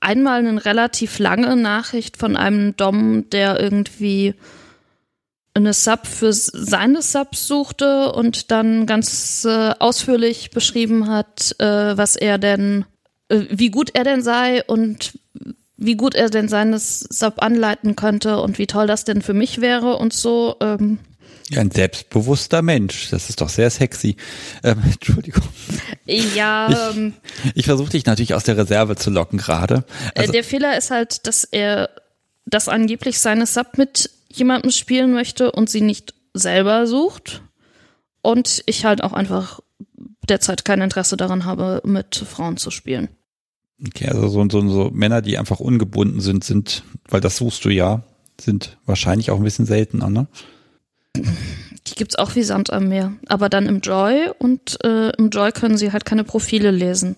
einmal eine relativ lange Nachricht von einem Dom, der irgendwie eine Sub für seine Subs suchte und dann ganz äh, ausführlich beschrieben hat, äh, was er denn, äh, wie gut er denn sei und wie gut er denn seines Sub anleiten könnte und wie toll das denn für mich wäre und so. Ähm. Ja, ein selbstbewusster Mensch. Das ist doch sehr sexy. Ähm, Entschuldigung. Ja. Ich, ähm, ich versuche dich natürlich aus der Reserve zu locken gerade. Äh, also, der Fehler ist halt, dass er das angeblich seine Sub mit jemandem spielen möchte und sie nicht selber sucht. Und ich halt auch einfach derzeit kein Interesse daran habe, mit Frauen zu spielen. Okay, also so, so, so Männer, die einfach ungebunden sind, sind, weil das suchst du ja, sind wahrscheinlich auch ein bisschen seltener, ne? Die gibt's auch wie Sand am Meer. Aber dann im Joy und äh, im Joy können sie halt keine Profile lesen.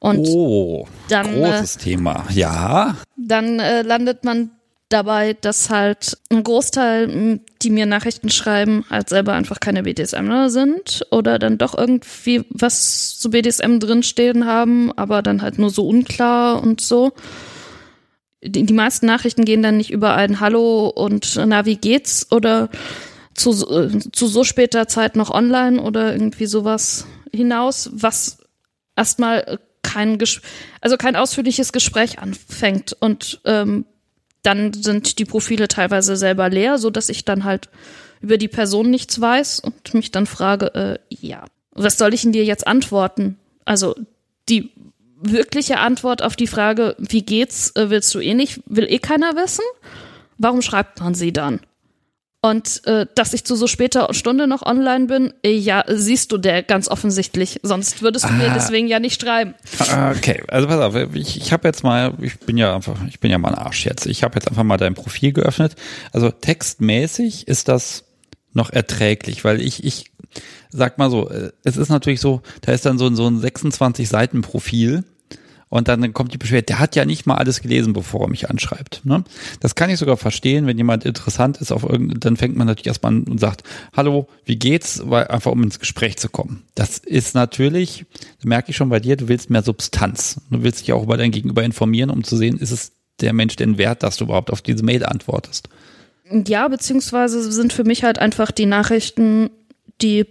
Und oh, dann, großes äh, Thema, ja. Dann äh, landet man dabei, dass halt ein Großteil, die mir Nachrichten schreiben, halt selber einfach keine BDSMler sind oder dann doch irgendwie was zu BDSM drinstehen haben, aber dann halt nur so unklar und so. Die, die meisten Nachrichten gehen dann nicht über ein Hallo und na, wie geht's oder zu, äh, zu so später Zeit noch online oder irgendwie sowas hinaus, was erstmal kein, also kein ausführliches Gespräch anfängt und ähm, dann sind die Profile teilweise selber leer, so dass ich dann halt über die Person nichts weiß und mich dann frage, äh, ja, was soll ich denn dir jetzt antworten? Also die wirkliche Antwort auf die Frage, wie geht's, äh, willst du eh nicht, will eh keiner wissen? Warum schreibt man sie dann? Und äh, dass ich zu so später Stunde noch online bin, äh, ja, siehst du der ganz offensichtlich. Sonst würdest du ah. mir deswegen ja nicht schreiben. Ah, okay, also pass auf, ich, ich habe jetzt mal, ich bin ja einfach, ich bin ja mal ein Arsch jetzt. Ich habe jetzt einfach mal dein Profil geöffnet. Also textmäßig ist das noch erträglich, weil ich, ich sag mal so, äh, es ist natürlich so, da ist dann so, so ein 26 Seiten Profil und dann kommt die Beschwerde, der hat ja nicht mal alles gelesen, bevor er mich anschreibt. Ne? Das kann ich sogar verstehen, wenn jemand interessant ist auf irgend, dann fängt man natürlich erstmal an und sagt, hallo, wie geht's? Weil, einfach um ins Gespräch zu kommen. Das ist natürlich, da merke ich schon bei dir, du willst mehr Substanz. Du willst dich auch über dein Gegenüber informieren, um zu sehen, ist es der Mensch denn wert, dass du überhaupt auf diese Mail antwortest? Ja, beziehungsweise sind für mich halt einfach die Nachrichten, die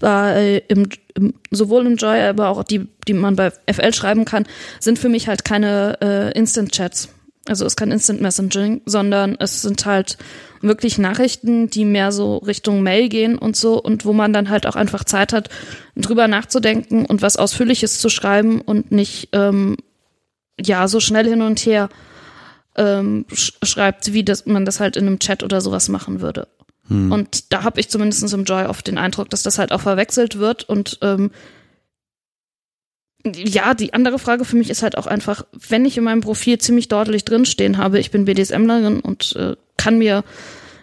bei im, im, sowohl im Joy, aber auch die, die man bei FL schreiben kann, sind für mich halt keine äh, Instant Chats. Also es ist kein Instant Messaging, sondern es sind halt wirklich Nachrichten, die mehr so Richtung Mail gehen und so und wo man dann halt auch einfach Zeit hat, drüber nachzudenken und was Ausführliches zu schreiben und nicht ähm, ja so schnell hin und her ähm, sch schreibt, wie das, man das halt in einem Chat oder sowas machen würde. Hm. Und da habe ich zumindest im Joy oft den Eindruck, dass das halt auch verwechselt wird und ähm, ja, die andere Frage für mich ist halt auch einfach, wenn ich in meinem Profil ziemlich deutlich drinstehen habe, ich bin BDSMlerin und äh, kann mir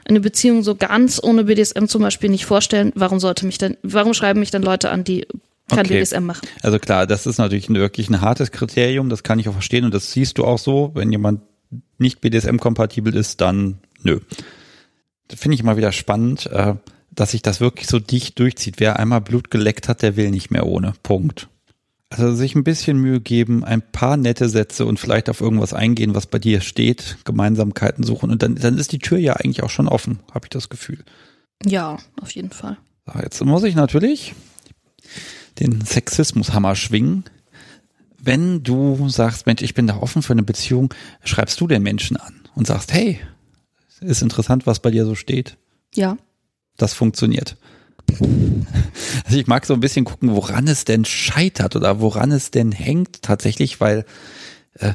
eine Beziehung so ganz ohne BDSM zum Beispiel nicht vorstellen, warum sollte mich denn, warum schreiben mich dann Leute an, die kein okay. BDSM machen? Also klar, das ist natürlich wirklich ein hartes Kriterium, das kann ich auch verstehen und das siehst du auch so, wenn jemand nicht BDSM-kompatibel ist, dann nö. Finde ich immer wieder spannend, äh, dass sich das wirklich so dicht durchzieht. Wer einmal Blut geleckt hat, der will nicht mehr ohne. Punkt. Also sich ein bisschen Mühe geben, ein paar nette Sätze und vielleicht auf irgendwas eingehen, was bei dir steht, Gemeinsamkeiten suchen und dann, dann ist die Tür ja eigentlich auch schon offen, habe ich das Gefühl. Ja, auf jeden Fall. So, jetzt muss ich natürlich den Sexismushammer schwingen. Wenn du sagst, Mensch, ich bin da offen für eine Beziehung, schreibst du den Menschen an und sagst, hey, ist interessant, was bei dir so steht. Ja. Das funktioniert. Also ich mag so ein bisschen gucken, woran es denn scheitert oder woran es denn hängt tatsächlich, weil äh,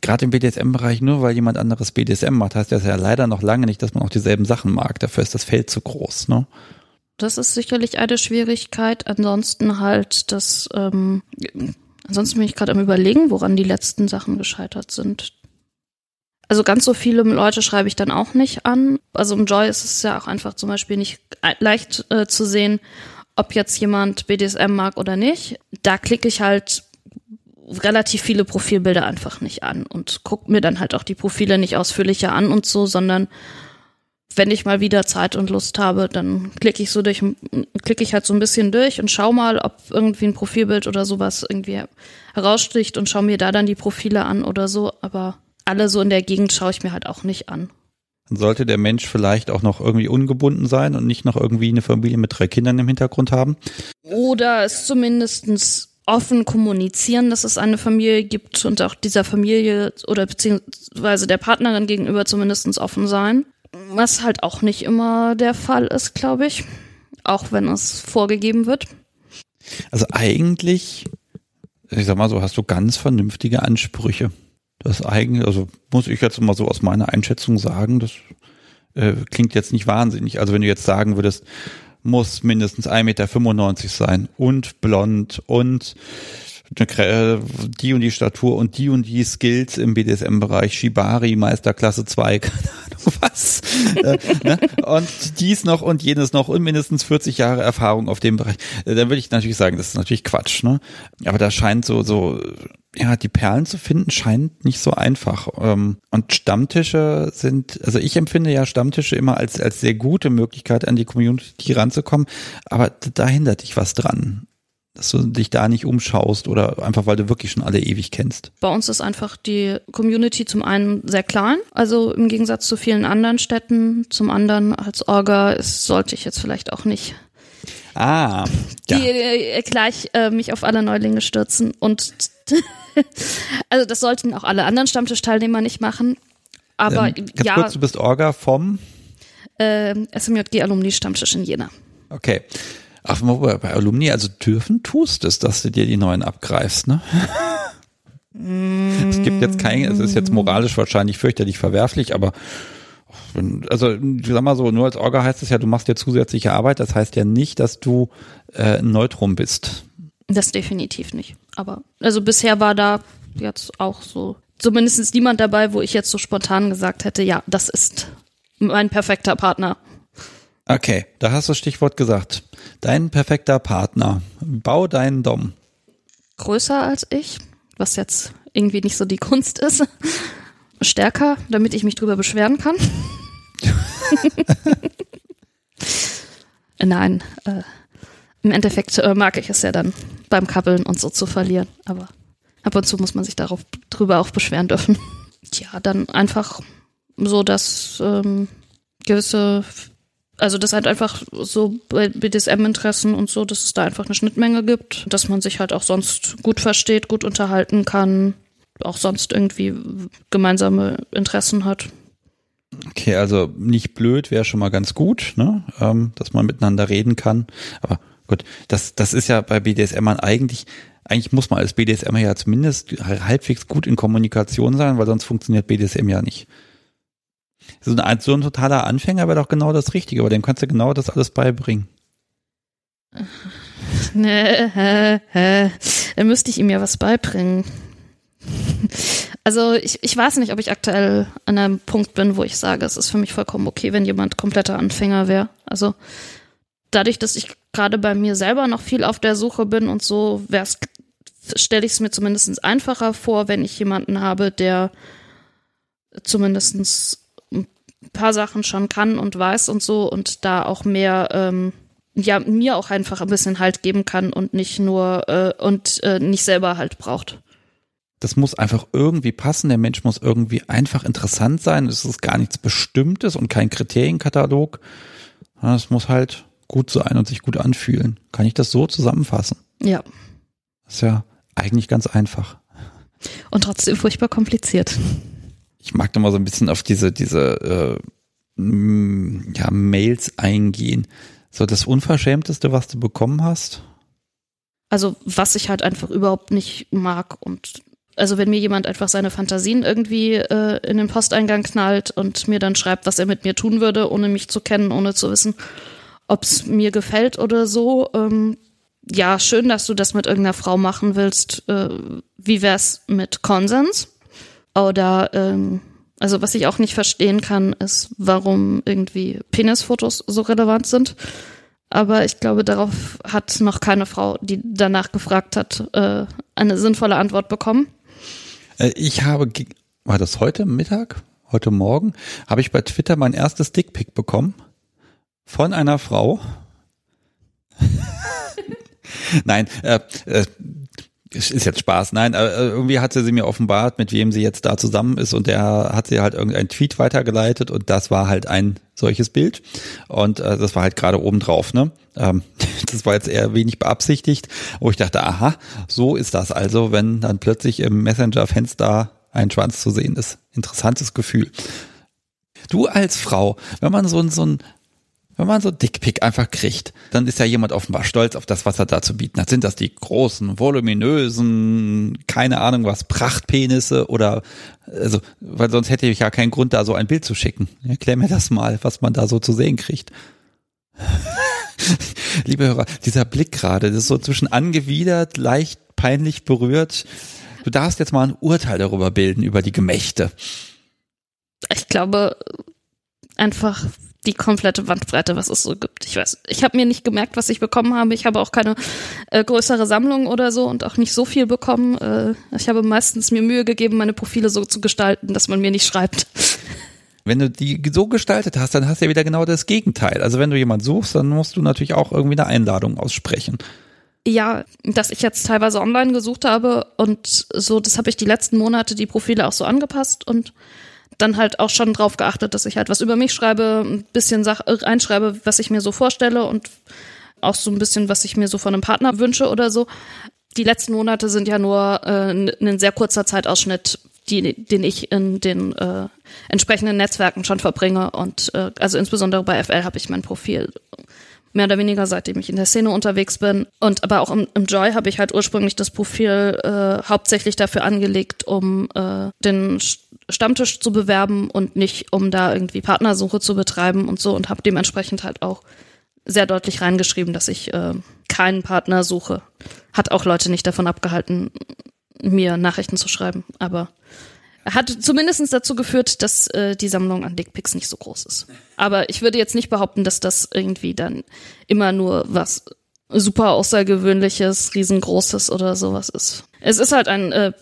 gerade im BDSM-Bereich, nur weil jemand anderes BDSM macht, heißt das ja leider noch lange nicht, dass man auch dieselben Sachen mag. Dafür ist das Feld zu groß. Ne? Das ist sicherlich eine Schwierigkeit. Ansonsten halt das, ähm, ansonsten bin ich gerade am überlegen, woran die letzten Sachen gescheitert sind. Also ganz so viele Leute schreibe ich dann auch nicht an. Also im Joy ist es ja auch einfach zum Beispiel nicht leicht äh, zu sehen, ob jetzt jemand BDSM mag oder nicht. Da klicke ich halt relativ viele Profilbilder einfach nicht an und gucke mir dann halt auch die Profile nicht ausführlicher an und so, sondern wenn ich mal wieder Zeit und Lust habe, dann klicke ich so durch, klicke ich halt so ein bisschen durch und schau mal, ob irgendwie ein Profilbild oder sowas irgendwie heraussticht und schau mir da dann die Profile an oder so. Aber alle so in der Gegend schaue ich mir halt auch nicht an. Dann sollte der Mensch vielleicht auch noch irgendwie ungebunden sein und nicht noch irgendwie eine Familie mit drei Kindern im Hintergrund haben. Oder es zumindestens offen kommunizieren, dass es eine Familie gibt und auch dieser Familie oder beziehungsweise der Partnerin gegenüber zumindestens offen sein. Was halt auch nicht immer der Fall ist, glaube ich. Auch wenn es vorgegeben wird. Also eigentlich, ich sag mal so, hast du ganz vernünftige Ansprüche. Das eigentlich, also muss ich jetzt mal so aus meiner Einschätzung sagen, das äh, klingt jetzt nicht wahnsinnig. Also wenn du jetzt sagen würdest, muss mindestens 1,95 Meter sein und blond und die und die Statur und die und die Skills im BDSM-Bereich, Shibari, Meisterklasse 2, keine was. äh, ne? Und dies noch und jenes noch und mindestens 40 Jahre Erfahrung auf dem Bereich. Äh, dann würde ich natürlich sagen, das ist natürlich Quatsch, ne? Aber da scheint so, so, ja, die Perlen zu finden scheint nicht so einfach. Ähm, und Stammtische sind, also ich empfinde ja Stammtische immer als, als sehr gute Möglichkeit, an die Community ranzukommen, aber da hindert dich was dran dass du dich da nicht umschaust oder einfach weil du wirklich schon alle ewig kennst? Bei uns ist einfach die Community zum einen sehr klein, also im Gegensatz zu vielen anderen Städten. Zum anderen als Orga ist, sollte ich jetzt vielleicht auch nicht ah, ja. die, äh, gleich äh, mich auf alle Neulinge stürzen und also das sollten auch alle anderen Stammtischteilnehmer nicht machen. Aber ähm, ganz ja. Kurz, du bist Orga vom äh, SMJG Alumni Stammtisch in Jena. Okay. Ach, bei Alumni, also dürfen tust es, dass du dir die neuen abgreifst, ne? es gibt jetzt kein, es ist jetzt moralisch wahrscheinlich fürchterlich verwerflich, aber also sag mal so, nur als Orga heißt es ja, du machst dir zusätzliche Arbeit, das heißt ja nicht, dass du äh, ein Neutrum bist. Das definitiv nicht. Aber also bisher war da jetzt auch so zumindest niemand dabei, wo ich jetzt so spontan gesagt hätte, ja, das ist mein perfekter Partner. Okay, da hast du das Stichwort gesagt. Dein perfekter Partner. Bau deinen Dom. Größer als ich, was jetzt irgendwie nicht so die Kunst ist. Stärker, damit ich mich drüber beschweren kann. Nein, äh, im Endeffekt äh, mag ich es ja dann beim Kabbeln und so zu verlieren, aber ab und zu muss man sich darauf drüber auch beschweren dürfen. Tja, dann einfach so, dass ähm, gewisse also das halt einfach so bei BDSM-Interessen und so, dass es da einfach eine Schnittmenge gibt, dass man sich halt auch sonst gut versteht, gut unterhalten kann, auch sonst irgendwie gemeinsame Interessen hat. Okay, also nicht blöd wäre schon mal ganz gut, ne? Ähm, dass man miteinander reden kann. Aber gut, das, das ist ja bei BDSM eigentlich, eigentlich muss man als BDSM ja zumindest halbwegs gut in Kommunikation sein, weil sonst funktioniert BDSM ja nicht. So ein, so ein totaler Anfänger wäre doch genau das Richtige, aber dem kannst du genau das alles beibringen. Nee, hä, hä. Dann müsste ich ihm ja was beibringen. Also ich, ich weiß nicht, ob ich aktuell an einem Punkt bin, wo ich sage, es ist für mich vollkommen okay, wenn jemand kompletter Anfänger wäre. Also dadurch, dass ich gerade bei mir selber noch viel auf der Suche bin und so, stelle ich es mir zumindest einfacher vor, wenn ich jemanden habe, der zumindest paar Sachen schon kann und weiß und so und da auch mehr ähm, ja mir auch einfach ein bisschen Halt geben kann und nicht nur äh, und äh, nicht selber Halt braucht. Das muss einfach irgendwie passen. Der Mensch muss irgendwie einfach interessant sein. Es ist gar nichts Bestimmtes und kein Kriterienkatalog. Es muss halt gut sein und sich gut anfühlen. Kann ich das so zusammenfassen? Ja. Das ist ja eigentlich ganz einfach. Und trotzdem furchtbar kompliziert. Ich mag da mal so ein bisschen auf diese, diese äh, ja, Mails eingehen. So das Unverschämteste, was du bekommen hast? Also, was ich halt einfach überhaupt nicht mag und also wenn mir jemand einfach seine Fantasien irgendwie äh, in den Posteingang knallt und mir dann schreibt, was er mit mir tun würde, ohne mich zu kennen, ohne zu wissen, ob es mir gefällt oder so. Ähm, ja, schön, dass du das mit irgendeiner Frau machen willst. Äh, wie wär's mit Konsens? Oder ähm, also was ich auch nicht verstehen kann, ist, warum irgendwie Penisfotos so relevant sind. Aber ich glaube, darauf hat noch keine Frau, die danach gefragt hat, äh, eine sinnvolle Antwort bekommen. Äh, ich habe, war das heute Mittag, heute Morgen, habe ich bei Twitter mein erstes Dickpick bekommen von einer Frau. Nein, äh, äh, ist jetzt Spaß. Nein, äh, irgendwie hatte sie mir offenbart, mit wem sie jetzt da zusammen ist und der hat sie halt irgendeinen Tweet weitergeleitet und das war halt ein solches Bild und äh, das war halt gerade oben drauf. Ne? Ähm, das war jetzt eher wenig beabsichtigt, wo ich dachte, aha, so ist das also, wenn dann plötzlich im Messenger-Fenster ein Schwanz zu sehen ist. Interessantes Gefühl. Du als Frau, wenn man so, so ein wenn man so Dickpick einfach kriegt, dann ist ja jemand offenbar stolz auf das, was er da zu bieten hat. Sind das die großen, voluminösen, keine Ahnung was, Prachtpenisse oder, also, weil sonst hätte ich ja keinen Grund, da so ein Bild zu schicken. Erklär mir das mal, was man da so zu sehen kriegt. Liebe Hörer, dieser Blick gerade, das ist so zwischen angewidert, leicht peinlich berührt. Du darfst jetzt mal ein Urteil darüber bilden, über die Gemächte. Ich glaube, einfach die komplette Wandbreite, was es so gibt. Ich weiß, ich habe mir nicht gemerkt, was ich bekommen habe. Ich habe auch keine äh, größere Sammlung oder so und auch nicht so viel bekommen. Äh, ich habe meistens mir Mühe gegeben, meine Profile so zu gestalten, dass man mir nicht schreibt. Wenn du die so gestaltet hast, dann hast du ja wieder genau das Gegenteil. Also wenn du jemand suchst, dann musst du natürlich auch irgendwie eine Einladung aussprechen. Ja, dass ich jetzt teilweise online gesucht habe und so, das habe ich die letzten Monate die Profile auch so angepasst und dann halt auch schon drauf geachtet, dass ich halt was über mich schreibe, ein bisschen Sach äh, einschreibe, was ich mir so vorstelle und auch so ein bisschen, was ich mir so von einem Partner wünsche oder so. Die letzten Monate sind ja nur äh, ein sehr kurzer Zeitausschnitt, die, den ich in den äh, entsprechenden Netzwerken schon verbringe. Und äh, also insbesondere bei FL habe ich mein Profil mehr oder weniger seitdem ich in der Szene unterwegs bin. Und aber auch im, im Joy habe ich halt ursprünglich das Profil äh, hauptsächlich dafür angelegt, um äh, den Stammtisch zu bewerben und nicht um da irgendwie Partnersuche zu betreiben und so und habe dementsprechend halt auch sehr deutlich reingeschrieben, dass ich äh, keinen Partner suche. Hat auch Leute nicht davon abgehalten, mir Nachrichten zu schreiben, aber hat zumindest dazu geführt, dass äh, die Sammlung an Dickpics nicht so groß ist. Aber ich würde jetzt nicht behaupten, dass das irgendwie dann immer nur was super außergewöhnliches, riesengroßes oder sowas ist. Es ist halt ein äh,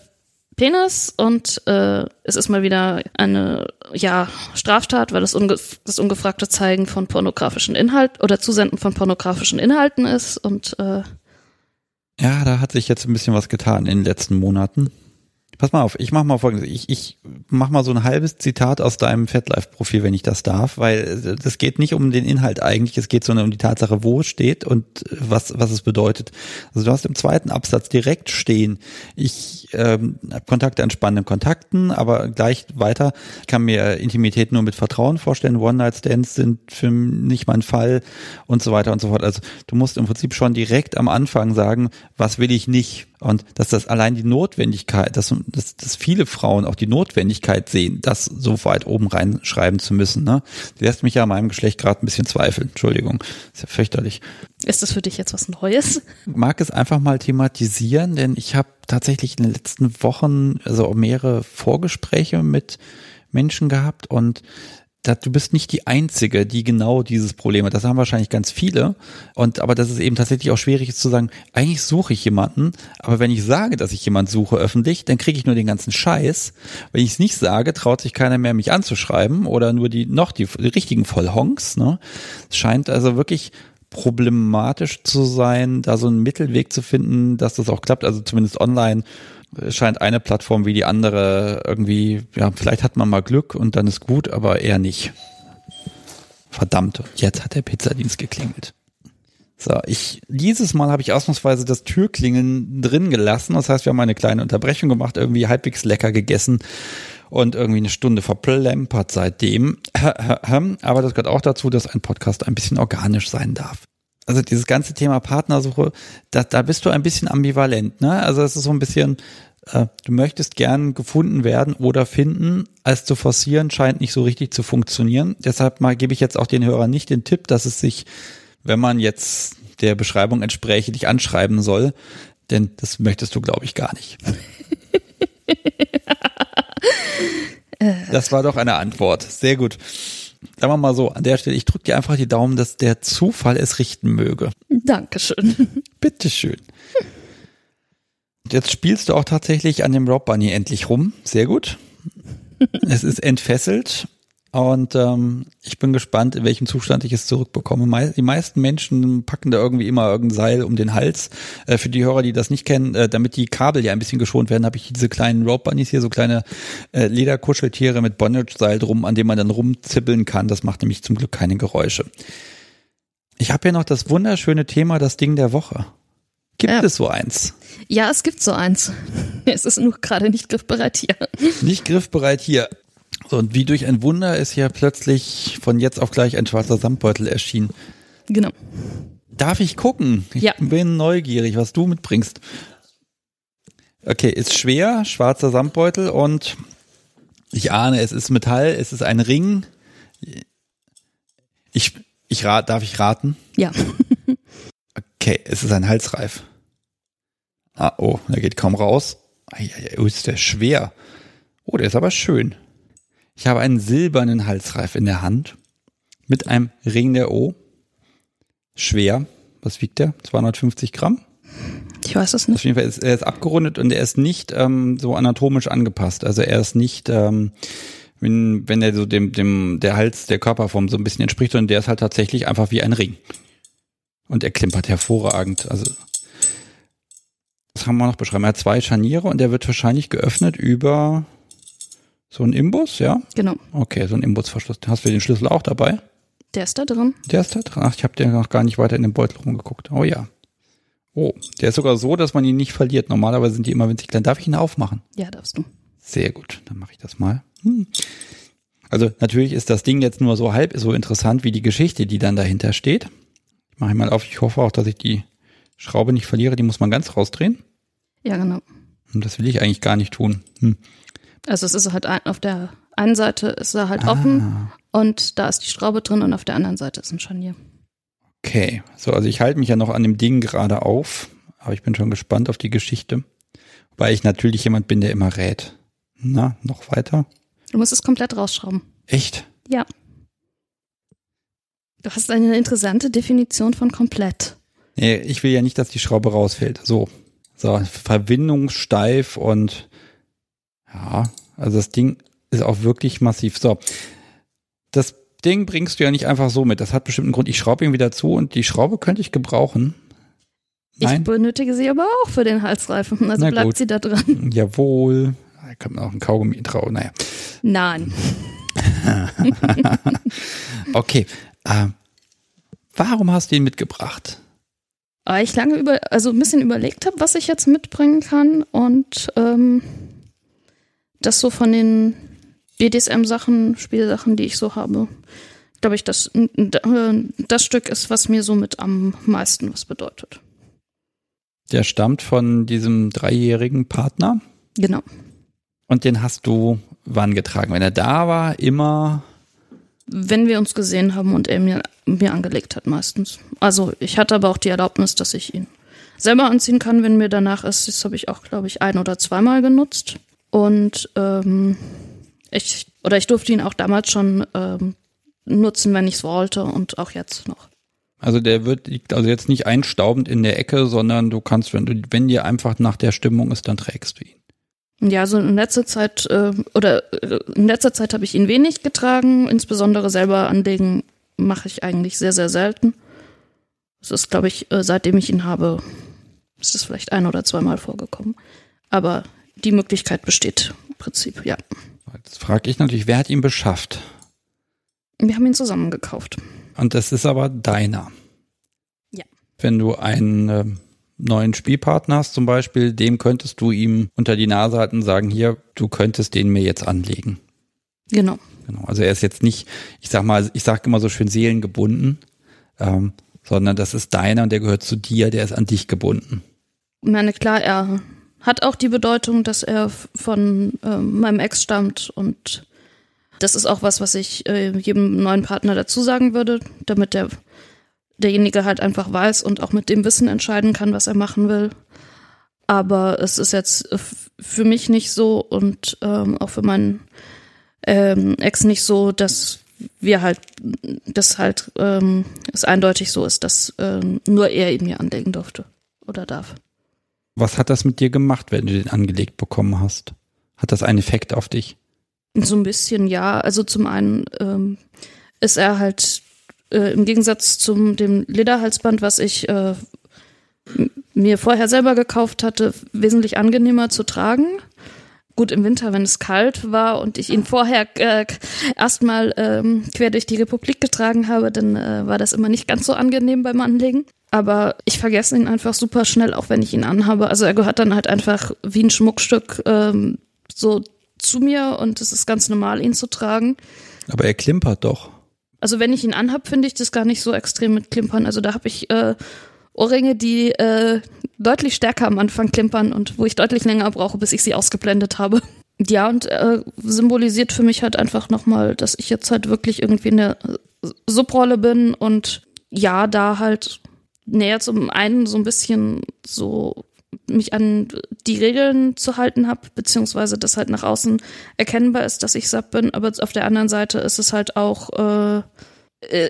Penis und äh, es ist mal wieder eine ja Straftat, weil das, unge das ungefragte Zeigen von pornografischen Inhalt oder Zusenden von pornografischen Inhalten ist und äh, ja, da hat sich jetzt ein bisschen was getan in den letzten Monaten. Pass mal auf, ich mach mal folgendes. Ich, ich mach mal so ein halbes Zitat aus deinem FatLife-Profil, wenn ich das darf, weil das geht nicht um den Inhalt eigentlich, es geht sondern um die Tatsache, wo es steht und was, was es bedeutet. Also du hast im zweiten Absatz direkt stehen, ich ähm, habe Kontakte an spannenden Kontakten, aber gleich weiter, ich kann mir Intimität nur mit Vertrauen vorstellen, One-Night-Stands sind für nicht mein Fall und so weiter und so fort. Also du musst im Prinzip schon direkt am Anfang sagen, was will ich nicht Und dass das allein die Notwendigkeit, dass, dass, dass viele Frauen auch die Notwendigkeit sehen, das so weit oben reinschreiben zu müssen, ne? Die lässt mich ja an meinem Geschlecht gerade ein bisschen zweifeln. Entschuldigung. Ist ja fürchterlich. Ist das für dich jetzt was Neues? Ich mag es einfach mal thematisieren, denn ich habe tatsächlich in den letzten Wochen also mehrere Vorgespräche mit Menschen gehabt und du bist nicht die Einzige, die genau dieses Problem hat. Das haben wahrscheinlich ganz viele. Und aber das ist eben tatsächlich auch schwierig ist zu sagen, eigentlich suche ich jemanden, aber wenn ich sage, dass ich jemanden suche öffentlich, dann kriege ich nur den ganzen Scheiß. Wenn ich es nicht sage, traut sich keiner mehr, mich anzuschreiben oder nur die noch die, die richtigen Vollhonks. Ne? Es scheint also wirklich problematisch zu sein, da so einen Mittelweg zu finden, dass das auch klappt, also zumindest online scheint eine Plattform wie die andere irgendwie, ja, vielleicht hat man mal Glück und dann ist gut, aber eher nicht. Verdammt, jetzt hat der Pizzadienst geklingelt. So, ich, dieses Mal habe ich ausnahmsweise das Türklingeln drin gelassen. Das heißt, wir haben eine kleine Unterbrechung gemacht, irgendwie halbwegs lecker gegessen und irgendwie eine Stunde verplempert seitdem. Aber das gehört auch dazu, dass ein Podcast ein bisschen organisch sein darf also dieses ganze Thema Partnersuche, da, da bist du ein bisschen ambivalent, ne? Also es ist so ein bisschen, äh, du möchtest gern gefunden werden oder finden, als zu forcieren scheint nicht so richtig zu funktionieren. Deshalb mal gebe ich jetzt auch den Hörern nicht den Tipp, dass es sich, wenn man jetzt der Beschreibung entspräche, dich anschreiben soll, denn das möchtest du, glaube ich, gar nicht. Das war doch eine Antwort. Sehr gut sagen wir mal so, an der Stelle, ich drücke dir einfach die Daumen, dass der Zufall es richten möge. Dankeschön. Bitteschön. Jetzt spielst du auch tatsächlich an dem Rob Bunny endlich rum. Sehr gut. es ist entfesselt und ähm, ich bin gespannt, in welchem Zustand ich es zurückbekomme. Die meisten Menschen packen da irgendwie immer irgendein Seil um den Hals. Äh, für die Hörer, die das nicht kennen, äh, damit die Kabel ja ein bisschen geschont werden, habe ich diese kleinen Rope Bunnies hier, so kleine äh, Lederkuscheltiere mit Bondage-Seil drum, an dem man dann rumzippeln kann. Das macht nämlich zum Glück keine Geräusche. Ich habe hier noch das wunderschöne Thema, das Ding der Woche. Gibt ja. es so eins? Ja, es gibt so eins. Es ist nur gerade nicht griffbereit hier. Nicht griffbereit hier. So, und wie durch ein Wunder ist ja plötzlich von jetzt auf gleich ein schwarzer Samtbeutel erschienen. Genau. Darf ich gucken? Ich ja. bin neugierig, was du mitbringst. Okay, ist schwer, schwarzer Samtbeutel und ich ahne, es ist Metall, es ist ein Ring. Ich, ich rat, darf ich raten? Ja. okay, es ist ein Halsreif. Ah, oh, der geht kaum raus. Oh, ist der schwer. Oh, der ist aber schön. Ich habe einen silbernen Halsreif in der Hand mit einem Ring der O. Schwer. Was wiegt der? 250 Gramm? Ich weiß es nicht. Auf jeden Fall ist er ist abgerundet und er ist nicht ähm, so anatomisch angepasst. Also er ist nicht, ähm, wenn, wenn er so dem, dem, der Hals der Körperform so ein bisschen entspricht, sondern der ist halt tatsächlich einfach wie ein Ring. Und er klimpert hervorragend. Also was haben wir noch beschreiben? Er hat zwei Scharniere und er wird wahrscheinlich geöffnet über so ein Imbus, ja? Genau. Okay, so ein Imbusverschluss. Hast du den Schlüssel auch dabei? Der ist da drin. Der ist da drin. Ach, ich habe den noch gar nicht weiter in den Beutel rumgeguckt. Oh ja. Oh, der ist sogar so, dass man ihn nicht verliert. Normalerweise sind die immer winzig klein. Darf ich ihn aufmachen? Ja, darfst du. Sehr gut, dann mache ich das mal. Hm. Also natürlich ist das Ding jetzt nur so halb so interessant wie die Geschichte, die dann dahinter steht. Ich mache ihn mal auf. Ich hoffe auch, dass ich die Schraube nicht verliere. Die muss man ganz rausdrehen. Ja, genau. Und das will ich eigentlich gar nicht tun. Hm. Also es ist halt ein, auf der einen Seite ist er halt ah. offen und da ist die Schraube drin und auf der anderen Seite ist ein Scharnier. Okay, so also ich halte mich ja noch an dem Ding gerade auf, aber ich bin schon gespannt auf die Geschichte, weil ich natürlich jemand bin, der immer rät. Na, noch weiter? Du musst es komplett rausschrauben. Echt? Ja. Du hast eine interessante Definition von komplett. Nee, ich will ja nicht, dass die Schraube rausfällt. So. So, verbindungssteif und ja, also das Ding ist auch wirklich massiv. So, das Ding bringst du ja nicht einfach so mit. Das hat bestimmt einen Grund. Ich schraube ihn wieder zu und die Schraube könnte ich gebrauchen. Nein? Ich benötige sie aber auch für den Halsreifen. Also Na bleibt gut. sie da dran. Jawohl. Da kann man auch ein Kaugummi trauen. Naja. Nein. okay. Äh, warum hast du ihn mitgebracht? Weil ich lange über, also ein bisschen überlegt habe, was ich jetzt mitbringen kann und ähm, das so von den BDSM-Sachen, Spielsachen, die ich so habe, glaube ich, das, das Stück ist, was mir somit am meisten was bedeutet. der stammt von diesem dreijährigen Partner. Genau. Und den hast du wann getragen? Wenn er da war, immer. Wenn wir uns gesehen haben und er mir, mir angelegt hat, meistens. Also ich hatte aber auch die Erlaubnis, dass ich ihn selber anziehen kann, wenn mir danach ist. Das habe ich auch, glaube ich, ein oder zweimal genutzt. Und ähm, ich, oder ich durfte ihn auch damals schon ähm, nutzen, wenn ich es wollte und auch jetzt noch. Also der wird liegt also jetzt nicht einstaubend in der Ecke, sondern du kannst, wenn du, wenn dir einfach nach der Stimmung ist, dann trägst du ihn. Ja, so in letzter Zeit äh, oder äh, in letzter Zeit habe ich ihn wenig getragen, insbesondere selber anlegen mache ich eigentlich sehr sehr selten. Es ist, glaube ich, äh, seitdem ich ihn habe, ist es vielleicht ein oder zweimal vorgekommen. Aber die Möglichkeit besteht im Prinzip, ja. Jetzt frage ich natürlich, wer hat ihn beschafft? Wir haben ihn zusammen gekauft. Und das ist aber deiner. Ja. Wenn du einen äh, neuen Spielpartner hast zum Beispiel, dem könntest du ihm unter die Nase halten und sagen, hier, du könntest den mir jetzt anlegen. Genau. Genau. Also er ist jetzt nicht, ich sag mal, ich sage immer so schön seelengebunden, ähm, sondern das ist deiner und der gehört zu dir, der ist an dich gebunden. Ich meine, klar, er hat auch die Bedeutung, dass er von äh, meinem Ex stammt und das ist auch was, was ich äh, jedem neuen Partner dazu sagen würde, damit der derjenige halt einfach weiß und auch mit dem Wissen entscheiden kann, was er machen will. Aber es ist jetzt für mich nicht so und ähm, auch für meinen ähm, Ex nicht so, dass wir halt, dass halt ähm, es eindeutig so ist, dass ähm, nur er ihn mir anlegen durfte oder darf. Was hat das mit dir gemacht, wenn du den angelegt bekommen hast? Hat das einen Effekt auf dich? So ein bisschen ja. Also zum einen ähm, ist er halt äh, im Gegensatz zum dem Lederhalsband, was ich äh, mir vorher selber gekauft hatte, wesentlich angenehmer zu tragen. Gut, im Winter, wenn es kalt war und ich ihn vorher äh, erstmal ähm, quer durch die Republik getragen habe, dann äh, war das immer nicht ganz so angenehm beim Anlegen. Aber ich vergesse ihn einfach super schnell, auch wenn ich ihn anhabe. Also er gehört dann halt einfach wie ein Schmuckstück ähm, so zu mir und es ist ganz normal, ihn zu tragen. Aber er klimpert doch. Also wenn ich ihn anhab, finde ich das gar nicht so extrem mit Klimpern. Also da habe ich äh, Ohrringe, die äh, deutlich stärker am Anfang klimpern und wo ich deutlich länger brauche, bis ich sie ausgeblendet habe. Ja, und äh, symbolisiert für mich halt einfach nochmal, dass ich jetzt halt wirklich irgendwie in der Subrolle bin und ja, da halt näher zum einen so ein bisschen so mich an die Regeln zu halten habe, beziehungsweise dass halt nach außen erkennbar ist, dass ich Sub bin, aber auf der anderen Seite ist es halt auch, äh,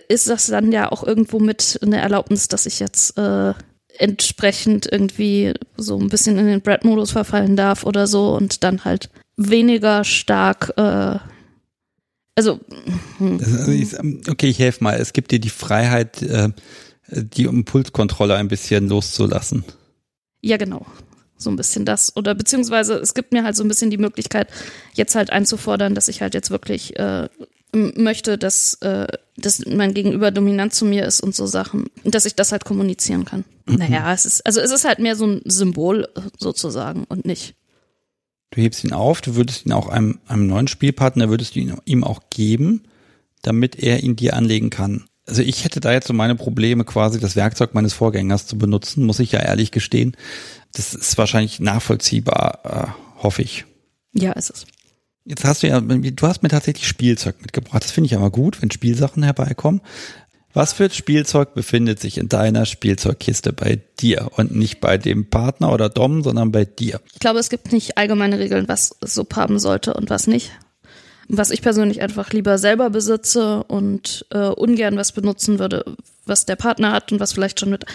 ist das dann ja auch irgendwo mit eine Erlaubnis, dass ich jetzt äh, entsprechend irgendwie so ein bisschen in den Brad-Modus verfallen darf oder so und dann halt weniger stark, äh, also, hm. also okay, ich helfe mal. Es gibt dir die Freiheit, äh, die Impulskontrolle ein bisschen loszulassen. Ja, genau. So ein bisschen das. Oder beziehungsweise es gibt mir halt so ein bisschen die Möglichkeit, jetzt halt einzufordern, dass ich halt jetzt wirklich äh, möchte, dass, äh, dass mein Gegenüber dominant zu mir ist und so Sachen. Und dass ich das halt kommunizieren kann. Mhm. Naja, es ist, also es ist halt mehr so ein Symbol sozusagen und nicht. Du hebst ihn auf, du würdest ihn auch einem, einem neuen Spielpartner, würdest du ihn ihm auch geben, damit er ihn dir anlegen kann also ich hätte da jetzt so meine Probleme, quasi das Werkzeug meines Vorgängers zu benutzen, muss ich ja ehrlich gestehen. Das ist wahrscheinlich nachvollziehbar, äh, hoffe ich. Ja, ist es. Jetzt hast du ja, du hast mir tatsächlich Spielzeug mitgebracht. Das finde ich aber gut, wenn Spielsachen herbeikommen. Was für Spielzeug befindet sich in deiner Spielzeugkiste bei dir und nicht bei dem Partner oder Dom, sondern bei dir? Ich glaube, es gibt nicht allgemeine Regeln, was Sub haben sollte und was nicht was ich persönlich einfach lieber selber besitze und äh, ungern was benutzen würde, was der Partner hat und was vielleicht schon mit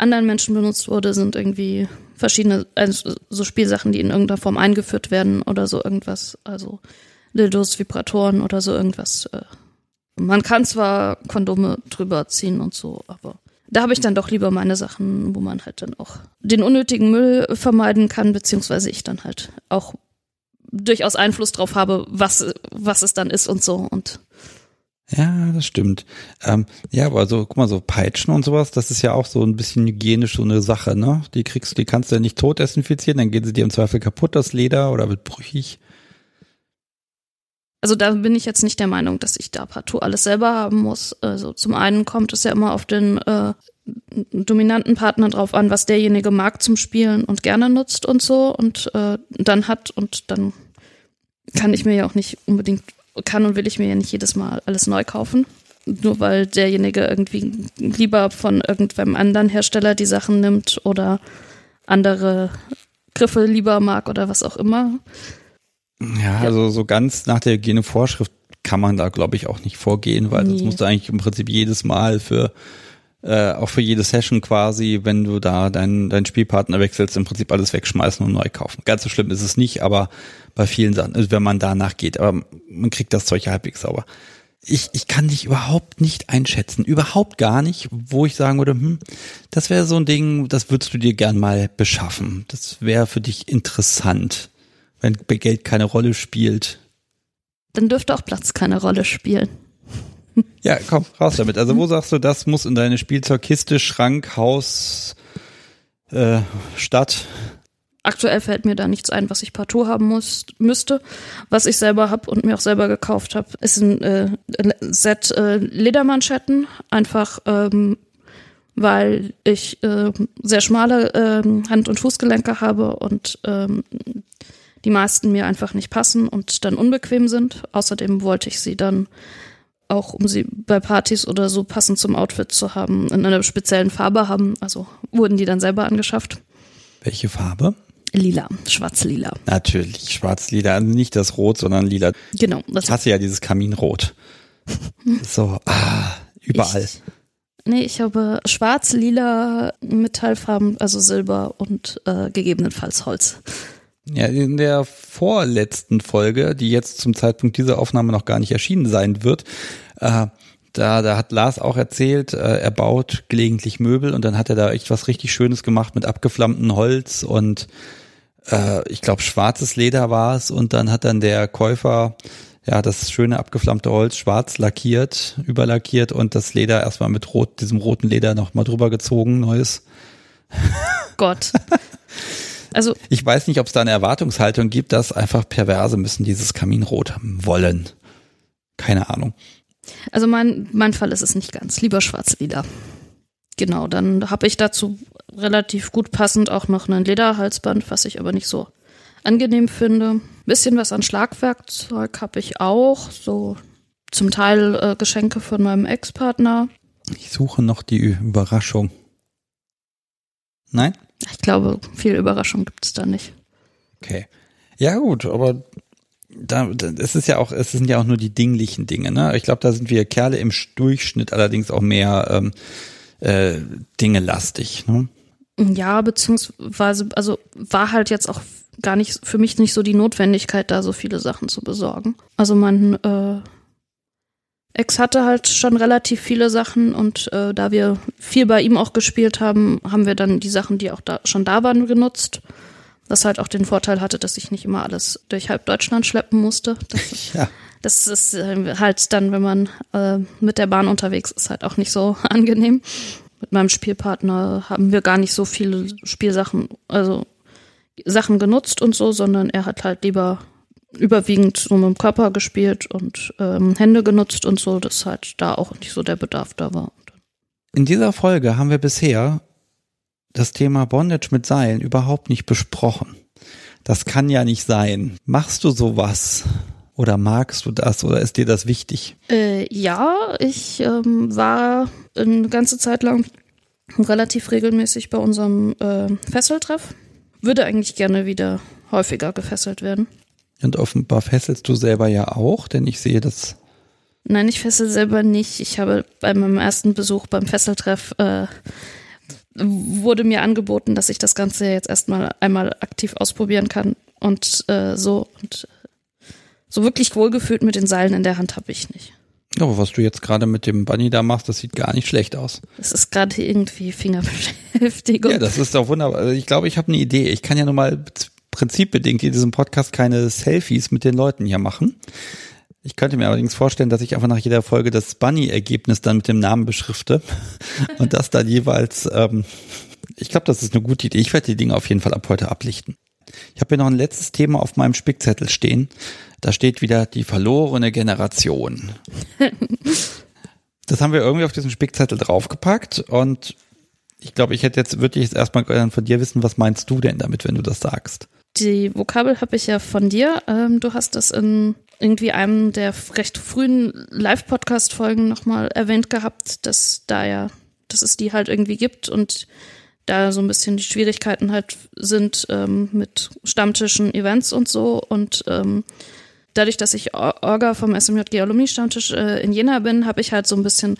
anderen Menschen benutzt wurde, sind irgendwie verschiedene, also so Spielsachen, die in irgendeiner Form eingeführt werden oder so irgendwas, also Dildos, Vibratoren oder so irgendwas. Äh. Man kann zwar Kondome drüber ziehen und so, aber da habe ich dann doch lieber meine Sachen, wo man halt dann auch den unnötigen Müll vermeiden kann, beziehungsweise ich dann halt auch durchaus Einfluss drauf habe, was, was es dann ist und so und ja, das stimmt. Ähm, ja, aber so, guck mal, so Peitschen und sowas, das ist ja auch so ein bisschen hygienisch so eine Sache, ne? Die kriegst, die kannst du ja nicht tot desinfizieren, dann gehen sie dir im Zweifel kaputt, das Leder, oder wird brüchig. Also da bin ich jetzt nicht der Meinung, dass ich da partout alles selber haben muss. Also zum einen kommt es ja immer auf den äh, dominanten Partner drauf an, was derjenige mag zum Spielen und gerne nutzt und so und äh, dann hat und dann kann ich mir ja auch nicht unbedingt, kann und will ich mir ja nicht jedes Mal alles neu kaufen. Nur weil derjenige irgendwie lieber von irgendeinem anderen Hersteller die Sachen nimmt oder andere Griffe lieber mag oder was auch immer. Ja, also so ganz nach der Hygienevorschrift kann man da, glaube ich, auch nicht vorgehen, weil nee. das musst du eigentlich im Prinzip jedes Mal für äh, auch für jede Session quasi, wenn du da deinen dein Spielpartner wechselst, im Prinzip alles wegschmeißen und neu kaufen. Ganz so schlimm ist es nicht, aber bei vielen Sachen, also wenn man danach geht, aber man kriegt das Zeug halbwegs sauber. Ich, ich kann dich überhaupt nicht einschätzen, überhaupt gar nicht, wo ich sagen würde, hm, das wäre so ein Ding, das würdest du dir gern mal beschaffen. Das wäre für dich interessant, wenn Geld keine Rolle spielt. Dann dürfte auch Platz keine Rolle spielen. Ja, komm, raus damit. Also wo sagst du, das muss in deine Spielzeugkiste, Schrank, Haus, äh, Stadt? Aktuell fällt mir da nichts ein, was ich partout haben muss, müsste. Was ich selber habe und mir auch selber gekauft habe, ist ein äh, Set äh, Ledermanschetten. Einfach ähm, weil ich äh, sehr schmale äh, Hand- und Fußgelenke habe und ähm, die meisten mir einfach nicht passen und dann unbequem sind. Außerdem wollte ich sie dann auch um sie bei Partys oder so passend zum Outfit zu haben, in einer speziellen Farbe haben. Also wurden die dann selber angeschafft. Welche Farbe? Lila, schwarz-lila. Natürlich, schwarz-lila. Also nicht das Rot, sondern lila. Genau. Das ich hasse ja dieses Kaminrot. so, ah, überall. Ich, nee, ich habe schwarz-lila Metallfarben, also Silber und äh, gegebenenfalls Holz. Ja, in der vorletzten Folge, die jetzt zum Zeitpunkt dieser Aufnahme noch gar nicht erschienen sein wird, äh, da, da hat Lars auch erzählt, äh, er baut gelegentlich Möbel und dann hat er da echt was richtig Schönes gemacht mit abgeflammtem Holz und äh, ich glaube schwarzes Leder war es und dann hat dann der Käufer ja das schöne abgeflammte Holz schwarz lackiert, überlackiert und das Leder erstmal mit rot, diesem roten Leder nochmal drüber gezogen, neues. Gott. Also ich weiß nicht, ob es da eine Erwartungshaltung gibt, dass einfach Perverse müssen dieses Kaminrot wollen. Keine Ahnung. Also mein, mein Fall ist es nicht ganz. Lieber Schwarzleder. Genau, dann habe ich dazu relativ gut passend auch noch ein Lederhalsband, was ich aber nicht so angenehm finde. Bisschen was an Schlagwerkzeug habe ich auch, so zum Teil äh, Geschenke von meinem Ex-Partner. Ich suche noch die Überraschung. Nein? Ich glaube, viel Überraschung gibt es da nicht. Okay. Ja, gut, aber da, es ist ja auch, es sind ja auch nur die dinglichen Dinge, ne? Ich glaube, da sind wir Kerle im Durchschnitt allerdings auch mehr ähm, äh, Dinge lastig, ne? Ja, beziehungsweise, also war halt jetzt auch gar nicht für mich nicht so die Notwendigkeit, da so viele Sachen zu besorgen. Also mein äh, Ex hatte halt schon relativ viele Sachen und äh, da wir viel bei ihm auch gespielt haben, haben wir dann die Sachen, die auch da schon da waren, genutzt. Das halt auch den Vorteil hatte, dass ich nicht immer alles durch halb Deutschland schleppen musste. Das, ja. das ist äh, halt dann, wenn man äh, mit der Bahn unterwegs ist, halt auch nicht so angenehm. Mit meinem Spielpartner haben wir gar nicht so viele Spielsachen, also Sachen genutzt und so, sondern er hat halt lieber überwiegend so mit dem Körper gespielt und ähm, Hände genutzt und so, dass halt da auch nicht so der Bedarf da war. In dieser Folge haben wir bisher das Thema Bondage mit Seilen überhaupt nicht besprochen. Das kann ja nicht sein. Machst du sowas? Oder magst du das? Oder ist dir das wichtig? Äh, ja, ich ähm, war eine ganze Zeit lang relativ regelmäßig bei unserem äh, Fesseltreff. Würde eigentlich gerne wieder häufiger gefesselt werden. Und offenbar fesselst du selber ja auch, denn ich sehe das. Nein, ich fessel selber nicht. Ich habe bei meinem ersten Besuch beim Fesseltreff äh, wurde mir angeboten, dass ich das Ganze jetzt erstmal einmal aktiv ausprobieren kann. Und äh, so und so wirklich wohlgefühlt mit den Seilen in der Hand habe ich nicht. Aber was du jetzt gerade mit dem Bunny da machst, das sieht gar nicht schlecht aus. Das ist gerade irgendwie Fingerbeschäftigung. Ja, das ist doch wunderbar. Also ich glaube, ich habe eine Idee. Ich kann ja nun mal prinzipbedingt in diesem Podcast keine Selfies mit den Leuten hier machen. Ich könnte mir allerdings vorstellen, dass ich einfach nach jeder Folge das Bunny-Ergebnis dann mit dem Namen beschrifte und das dann jeweils, ähm, ich glaube, das ist eine gute Idee. Ich werde die Dinge auf jeden Fall ab heute ablichten. Ich habe hier noch ein letztes Thema auf meinem Spickzettel stehen. Da steht wieder die verlorene Generation. das haben wir irgendwie auf diesen Spickzettel draufgepackt und Ich glaube, ich hätte jetzt, würde ich jetzt erstmal von dir wissen, was meinst du denn damit, wenn du das sagst? Die Vokabel habe ich ja von dir. Ähm, du hast das in irgendwie einem der recht frühen Live-Podcast-Folgen nochmal erwähnt gehabt, dass da ja, dass es die halt irgendwie gibt und da so ein bisschen die Schwierigkeiten halt sind ähm, mit Stammtischen, Events und so. Und ähm, dadurch, dass ich Orga vom SMJG Alumni Stammtisch äh, in Jena bin, habe ich halt so ein bisschen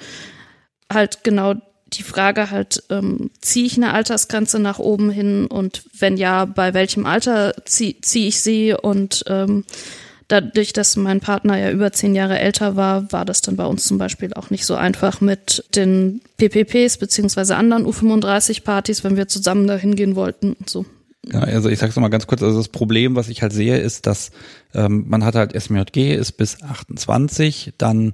halt genau die Frage halt, ähm, ziehe ich eine Altersgrenze nach oben hin und wenn ja, bei welchem Alter ziehe zieh ich sie und ähm, dadurch, dass mein Partner ja über zehn Jahre älter war, war das dann bei uns zum Beispiel auch nicht so einfach mit den PPPs beziehungsweise anderen U35-Partys, wenn wir zusammen da hingehen wollten und so. Ja, also ich sag's nochmal ganz kurz, also das Problem, was ich halt sehe, ist, dass ähm, man hat halt SMJG ist bis 28, dann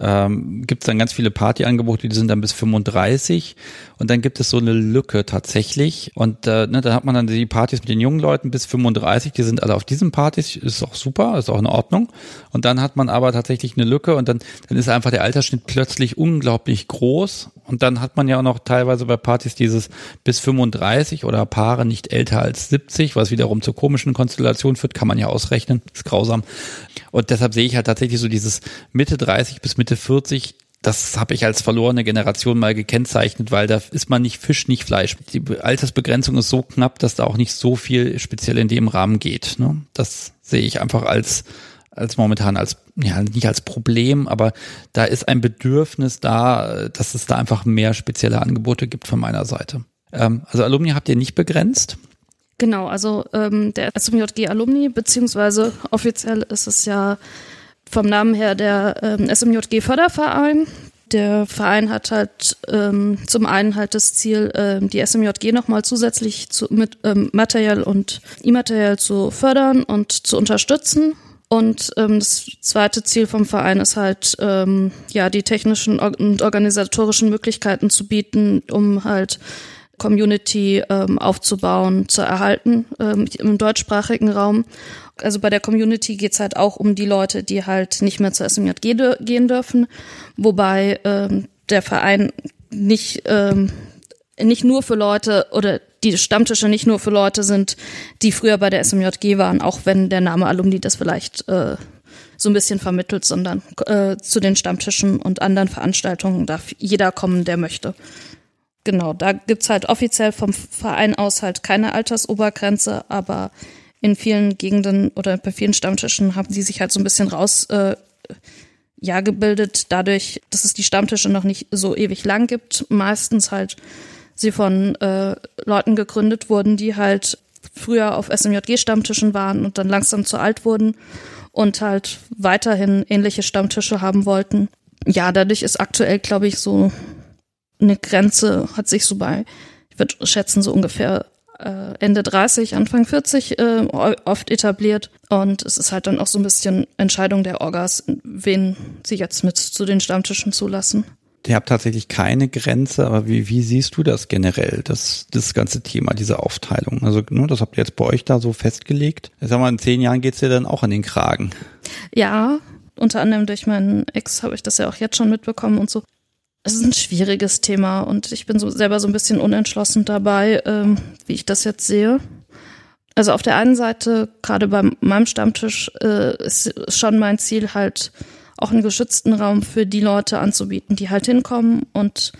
ähm, gibt es dann ganz viele Partyangebote, die sind dann bis 35 und dann gibt es so eine Lücke tatsächlich. Und äh, ne, da hat man dann die Partys mit den jungen Leuten bis 35, die sind alle auf diesen Partys, ist auch super, ist auch in Ordnung. Und dann hat man aber tatsächlich eine Lücke. Und dann, dann ist einfach der Altersschnitt plötzlich unglaublich groß und dann hat man ja auch noch teilweise bei Partys dieses bis 35 oder Paare nicht älter als 70, was wiederum zur komischen Konstellation führt, kann man ja ausrechnen, ist grausam und deshalb sehe ich halt tatsächlich so dieses Mitte 30 bis Mitte Mitte 40, das habe ich als verlorene Generation mal gekennzeichnet, weil da ist man nicht Fisch, nicht Fleisch. Die Altersbegrenzung ist so knapp, dass da auch nicht so viel speziell in dem Rahmen geht. Ne? Das sehe ich einfach als als momentan als ja nicht als Problem, aber da ist ein Bedürfnis da, dass es da einfach mehr spezielle Angebote gibt von meiner Seite. Ähm, also Alumni habt ihr nicht begrenzt? Genau, also ähm, der SMJG Alumni, beziehungsweise offiziell ist es ja vom Namen her der ähm, SMJG Förderverein. Der Verein hat halt ähm, zum einen halt das Ziel, ähm, die SMJG nochmal zusätzlich zu, mit ähm, materiell und immateriell zu fördern und zu unterstützen. Und ähm, das zweite Ziel vom Verein ist halt, ähm, ja, die technischen und organisatorischen Möglichkeiten zu bieten, um halt Community ähm, aufzubauen, zu erhalten ähm, im deutschsprachigen Raum. Also bei der Community geht's halt auch um die Leute, die halt nicht mehr zur SMJG gehen dürfen, wobei ähm, der Verein nicht, ähm, nicht nur für Leute oder die Stammtische nicht nur für Leute sind, die früher bei der SMJG waren, auch wenn der Name Alumni das vielleicht äh, so ein bisschen vermittelt, sondern äh, zu den Stammtischen und anderen Veranstaltungen darf jeder kommen, der möchte. Genau, da gibt's halt offiziell vom Verein aus halt keine Altersobergrenze, aber in vielen Gegenden oder bei vielen Stammtischen haben sie sich halt so ein bisschen raus äh, ja gebildet, dadurch, dass es die Stammtische noch nicht so ewig lang gibt. Meistens halt sie von äh, Leuten gegründet wurden, die halt früher auf SMJG-Stammtischen waren und dann langsam zu alt wurden und halt weiterhin ähnliche Stammtische haben wollten. Ja, dadurch ist aktuell, glaube ich, so eine Grenze, hat sich so bei, ich würde schätzen, so ungefähr äh, Ende 30, Anfang 40 äh, oft etabliert. Und es ist halt dann auch so ein bisschen Entscheidung der Orgas, wen sie jetzt mit zu den Stammtischen zulassen. Ihr habt tatsächlich keine Grenze, aber wie, wie siehst du das generell, das, das ganze Thema, diese Aufteilung? Also, ne, das habt ihr jetzt bei euch da so festgelegt. Ich sag mal, in zehn Jahren geht's dir dann auch an den Kragen. Ja, unter anderem durch meinen Ex habe ich das ja auch jetzt schon mitbekommen und so es ist ein schwieriges Thema und ich bin so selber so ein bisschen unentschlossen dabei, ähm, wie ich das jetzt sehe. Also auf der einen Seite, gerade bei meinem Stammtisch, äh, ist schon mein Ziel halt auch einen geschützten Raum für die Leute anzubieten, die halt hinkommen. Und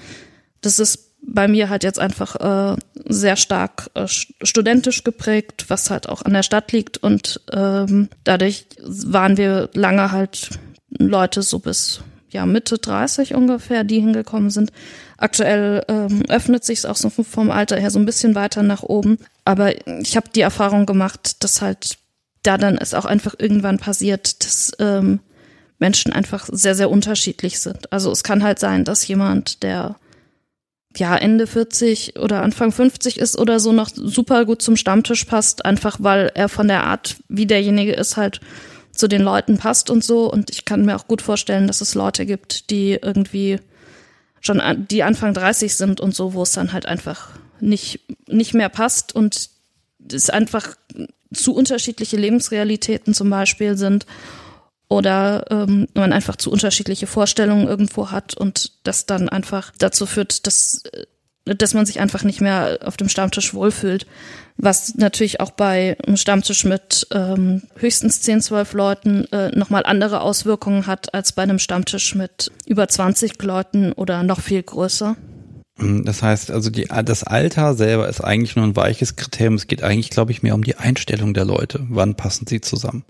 das ist bei mir halt jetzt einfach äh, sehr stark äh, studentisch geprägt, was halt auch an der Stadt liegt. Und ähm, dadurch waren wir lange halt Leute so bis ja, Mitte 30 ungefähr, die hingekommen sind. Aktuell ähm, öffnet sich es auch so vom Alter her so ein bisschen weiter nach oben. Aber ich habe die Erfahrung gemacht, dass halt da dann es auch einfach irgendwann passiert, dass ähm, Menschen einfach sehr, sehr unterschiedlich sind. Also es kann halt sein, dass jemand, der ja Ende 40 oder Anfang 50 ist oder so noch super gut zum Stammtisch passt, einfach weil er von der Art, wie derjenige ist, halt zu den Leuten passt und so. Und ich kann mir auch gut vorstellen, dass es Leute gibt, die irgendwie schon, die Anfang 30 sind und so, wo es dann halt einfach nicht, nicht mehr passt und es einfach zu unterschiedliche Lebensrealitäten zum Beispiel sind oder ähm, man einfach zu unterschiedliche Vorstellungen irgendwo hat und das dann einfach dazu führt, dass dass man sich einfach nicht mehr auf dem Stammtisch wohlfühlt. Was natürlich auch bei einem Stammtisch mit ähm, höchstens 10, 12 Leuten äh, nochmal andere Auswirkungen hat als bei einem Stammtisch mit über 20 Leuten oder noch viel größer. Hm, das heißt, also die, das Alter selber ist eigentlich nur ein weiches Kriterium. Es geht eigentlich, glaube ich, mehr um die Einstellung der Leute. Wann passen sie zusammen?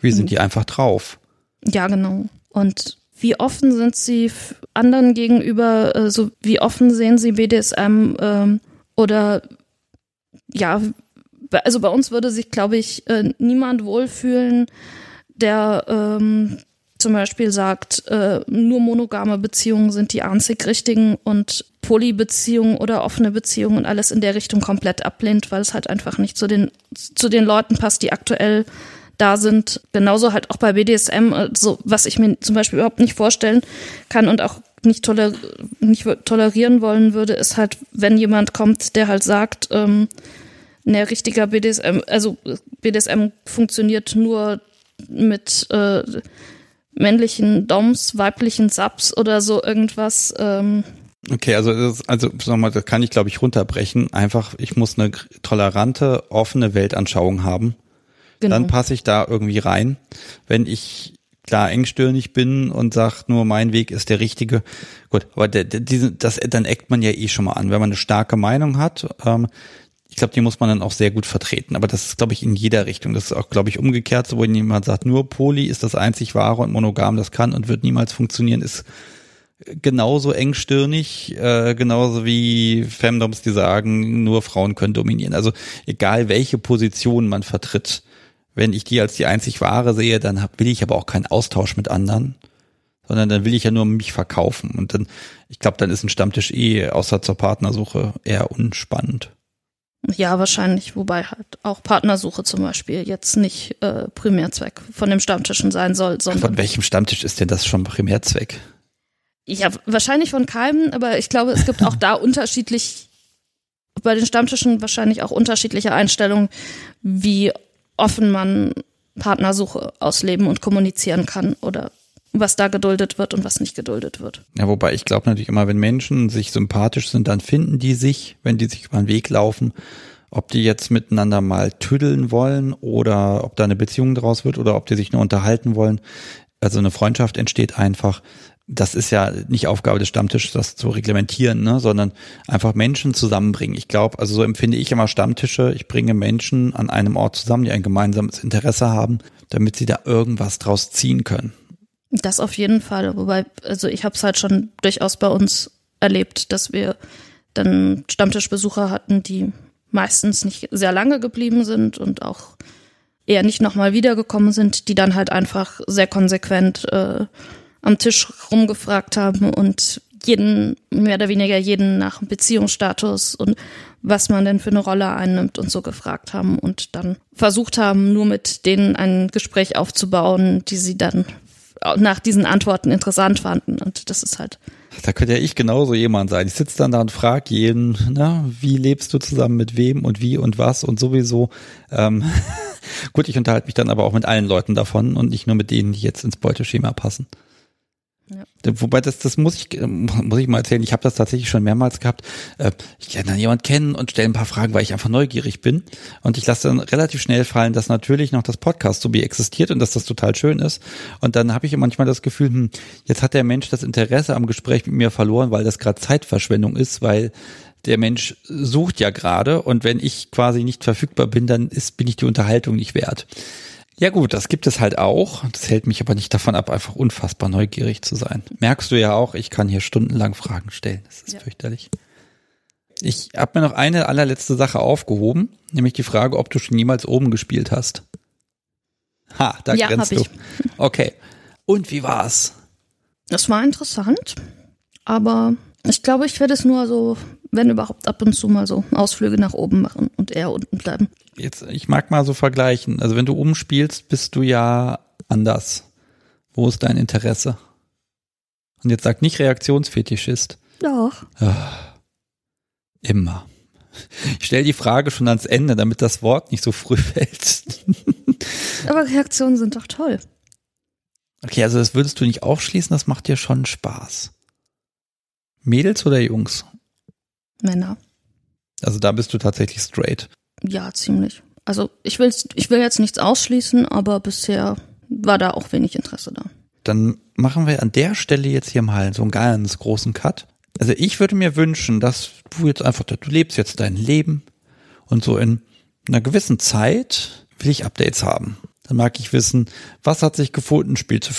Wie sind die einfach drauf? Ja, genau. Und wie offen sind sie anderen gegenüber? Äh, so wie offen sehen sie BDSM? Ähm, oder ja, also bei uns würde sich, glaube ich, äh, niemand wohlfühlen, der ähm, zum Beispiel sagt, äh, nur monogame Beziehungen sind die einzig richtigen und Polybeziehungen oder offene Beziehungen und alles in der Richtung komplett ablehnt, weil es halt einfach nicht zu den, zu den Leuten passt, die aktuell da sind. Genauso halt auch bei BDSM, also was ich mir zum Beispiel überhaupt nicht vorstellen kann und auch nicht, toler nicht tolerieren wollen würde, ist halt, wenn jemand kommt, der halt sagt, ähm, ne, richtiger BDSM, also BDSM funktioniert nur mit äh, männlichen Doms, weiblichen Subs oder so irgendwas. Ähm. Okay, also das, also nochmal, das kann ich glaube ich runterbrechen. Einfach, ich muss eine tolerante, offene Weltanschauung haben. Genau. Dann passe ich da irgendwie rein. Wenn ich klar engstirnig bin und sag nur mein Weg ist der richtige, gut, aber der, der, diese, das, dann eckt man ja eh schon mal an. Wenn man eine starke Meinung hat, ähm, ich glaube, die muss man dann auch sehr gut vertreten. Aber das ist, glaube ich, in jeder Richtung. Das ist auch, glaube ich, umgekehrt, so wo jemand sagt, nur Poly ist das einzig wahre und monogam, das kann und wird niemals funktionieren, ist genauso engstirnig, äh, genauso wie Femdoms, die sagen, nur Frauen können dominieren. Also egal welche Position man vertritt, wenn ich die als die einzig wahre sehe, dann hab, will ich aber auch keinen Austausch mit anderen, sondern dann will ich ja nur mich verkaufen. Und dann, ich glaube, dann ist ein Stammtisch eh außer zur Partnersuche eher unspannend. Ja, wahrscheinlich, wobei halt auch Partnersuche zum Beispiel jetzt nicht äh, Primärzweck von dem Stammtischen sein soll, sondern. Von welchem Stammtisch ist denn das schon Primärzweck? Ja, wahrscheinlich von keinem, aber ich glaube, es gibt auch da unterschiedlich, bei den Stammtischen wahrscheinlich auch unterschiedliche Einstellungen, wie offen man Partnersuche ausleben und kommunizieren kann oder was da geduldet wird und was nicht geduldet wird. Ja, wobei ich glaube natürlich immer, wenn Menschen sich sympathisch sind, dann finden die sich, wenn die sich über den Weg laufen. Ob die jetzt miteinander mal tüddeln wollen oder ob da eine Beziehung draus wird oder ob die sich nur unterhalten wollen. Also eine Freundschaft entsteht einfach. Das ist ja nicht Aufgabe des Stammtisches, das zu reglementieren, ne? sondern einfach Menschen zusammenbringen. Ich glaube, also so empfinde ich immer Stammtische. Ich bringe Menschen an einem Ort zusammen, die ein gemeinsames Interesse haben, damit sie da irgendwas draus ziehen können. Das auf jeden Fall. Wobei, also ich habe es halt schon durchaus bei uns erlebt, dass wir dann Stammtischbesucher hatten, die meistens nicht sehr lange geblieben sind und auch eher nicht nochmal wiedergekommen sind, die dann halt einfach sehr konsequent äh, am Tisch rumgefragt haben und jeden, mehr oder weniger jeden nach Beziehungsstatus und was man denn für eine Rolle einnimmt und so gefragt haben und dann versucht haben, nur mit denen ein Gespräch aufzubauen, die sie dann nach diesen Antworten interessant fanden. Und das ist halt. Da könnte ja ich genauso jemand sein. Ich sitze dann da und frage jeden, na, wie lebst du zusammen mit wem und wie und was und sowieso. Ähm, gut, ich unterhalte mich dann aber auch mit allen Leuten davon und nicht nur mit denen, die jetzt ins Beuteschema passen. Ja. Wobei das, das muss ich, muss ich mal erzählen. Ich habe das tatsächlich schon mehrmals gehabt. Äh, ich lerne dann jemand kennen und stelle ein paar Fragen, weil ich einfach neugierig bin. Und ich lasse dann relativ schnell fallen, dass natürlich noch das Podcast so wie existiert und dass das total schön ist. Und dann habe ich manchmal das Gefühl, hm, jetzt hat der Mensch das Interesse am Gespräch mit mir verloren, weil das gerade Zeitverschwendung ist, weil der Mensch sucht ja gerade und wenn ich quasi nicht verfügbar bin, dann ist, bin ich die Unterhaltung nicht wert. Ja gut, das gibt es halt auch. Das hält mich aber nicht davon ab, einfach unfassbar neugierig zu sein. Merkst du ja auch, ich kann hier stundenlang Fragen stellen. Das ist ja. fürchterlich. Ich habe mir noch eine allerletzte Sache aufgehoben, nämlich die Frage, ob du schon jemals oben gespielt hast. Ha, da ja, grenzt du. Ich. Okay. Und wie war's? Das war interessant, aber ich glaube, ich werde es nur so, wenn überhaupt, ab und zu mal so Ausflüge nach oben machen und eher unten bleiben. Jetzt, ich mag mal so vergleichen. Also wenn du umspielst, bist du ja anders. Wo ist dein Interesse? Und jetzt sag nicht Reaktionsfetischist. Doch. Ja, immer. Ich stelle die Frage schon ans Ende, damit das Wort nicht so früh fällt. Aber Reaktionen sind doch toll. Okay, also das würdest du nicht aufschließen, das macht dir schon Spaß. Mädels oder Jungs? Männer. Also da bist du tatsächlich straight. Ja, ziemlich. Also ich will, ich will jetzt nichts ausschließen, aber bisher war da auch wenig Interesse da. Dann machen wir an der Stelle jetzt hier mal so einen ganz großen Cut. Also ich würde mir wünschen, dass du jetzt einfach, du lebst jetzt dein Leben und so in einer gewissen Zeit will ich Updates haben. Dann mag ich wissen, was hat sich gefunden, spielt,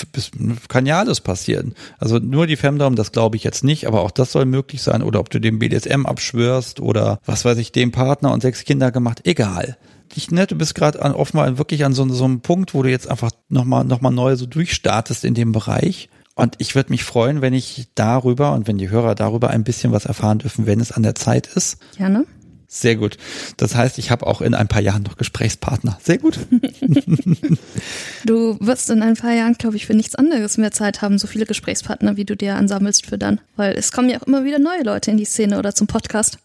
kann ja alles passieren. Also nur die Femdom, das glaube ich jetzt nicht, aber auch das soll möglich sein. Oder ob du dem BDSM abschwörst oder was weiß ich, dem Partner und sechs Kinder gemacht, egal. Ich, ne, du bist gerade offenbar wirklich an so, so einem Punkt, wo du jetzt einfach nochmal noch mal neu so durchstartest in dem Bereich. Und ich würde mich freuen, wenn ich darüber und wenn die Hörer darüber ein bisschen was erfahren dürfen, wenn es an der Zeit ist. Gerne. Sehr gut. Das heißt, ich habe auch in ein paar Jahren noch Gesprächspartner. Sehr gut. du wirst in ein paar Jahren, glaube ich, für nichts anderes mehr Zeit haben, so viele Gesprächspartner, wie du dir ansammelst für dann. Weil es kommen ja auch immer wieder neue Leute in die Szene oder zum Podcast.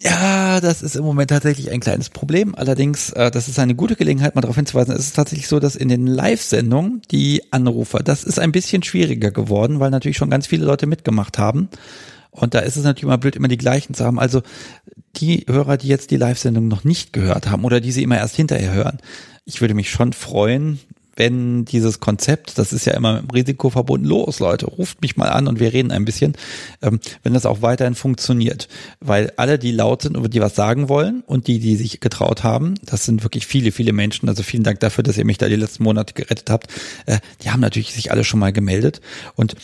Ja, das ist im Moment tatsächlich ein kleines Problem. Allerdings, äh, das ist eine gute Gelegenheit, mal darauf hinzuweisen. Es ist tatsächlich so, dass in den Live-Sendungen die Anrufer, das ist ein bisschen schwieriger geworden, weil natürlich schon ganz viele Leute mitgemacht haben. Und da ist es natürlich immer blöd, immer die gleichen zu haben. Also die Hörer, die jetzt die Live-Sendung noch nicht gehört haben oder die sie immer erst hinterher hören, ich würde mich schon freuen, wenn dieses Konzept, das ist ja immer mit dem Risiko verbunden, los Leute, ruft mich mal an und wir reden ein bisschen, ähm, wenn das auch weiterhin funktioniert. Weil alle, die laut sind und die was sagen wollen und die, die sich getraut haben, das sind wirklich viele, viele Menschen, also vielen Dank dafür, dass ihr mich da die letzten Monate gerettet habt, äh, die haben natürlich sich alle schon mal gemeldet und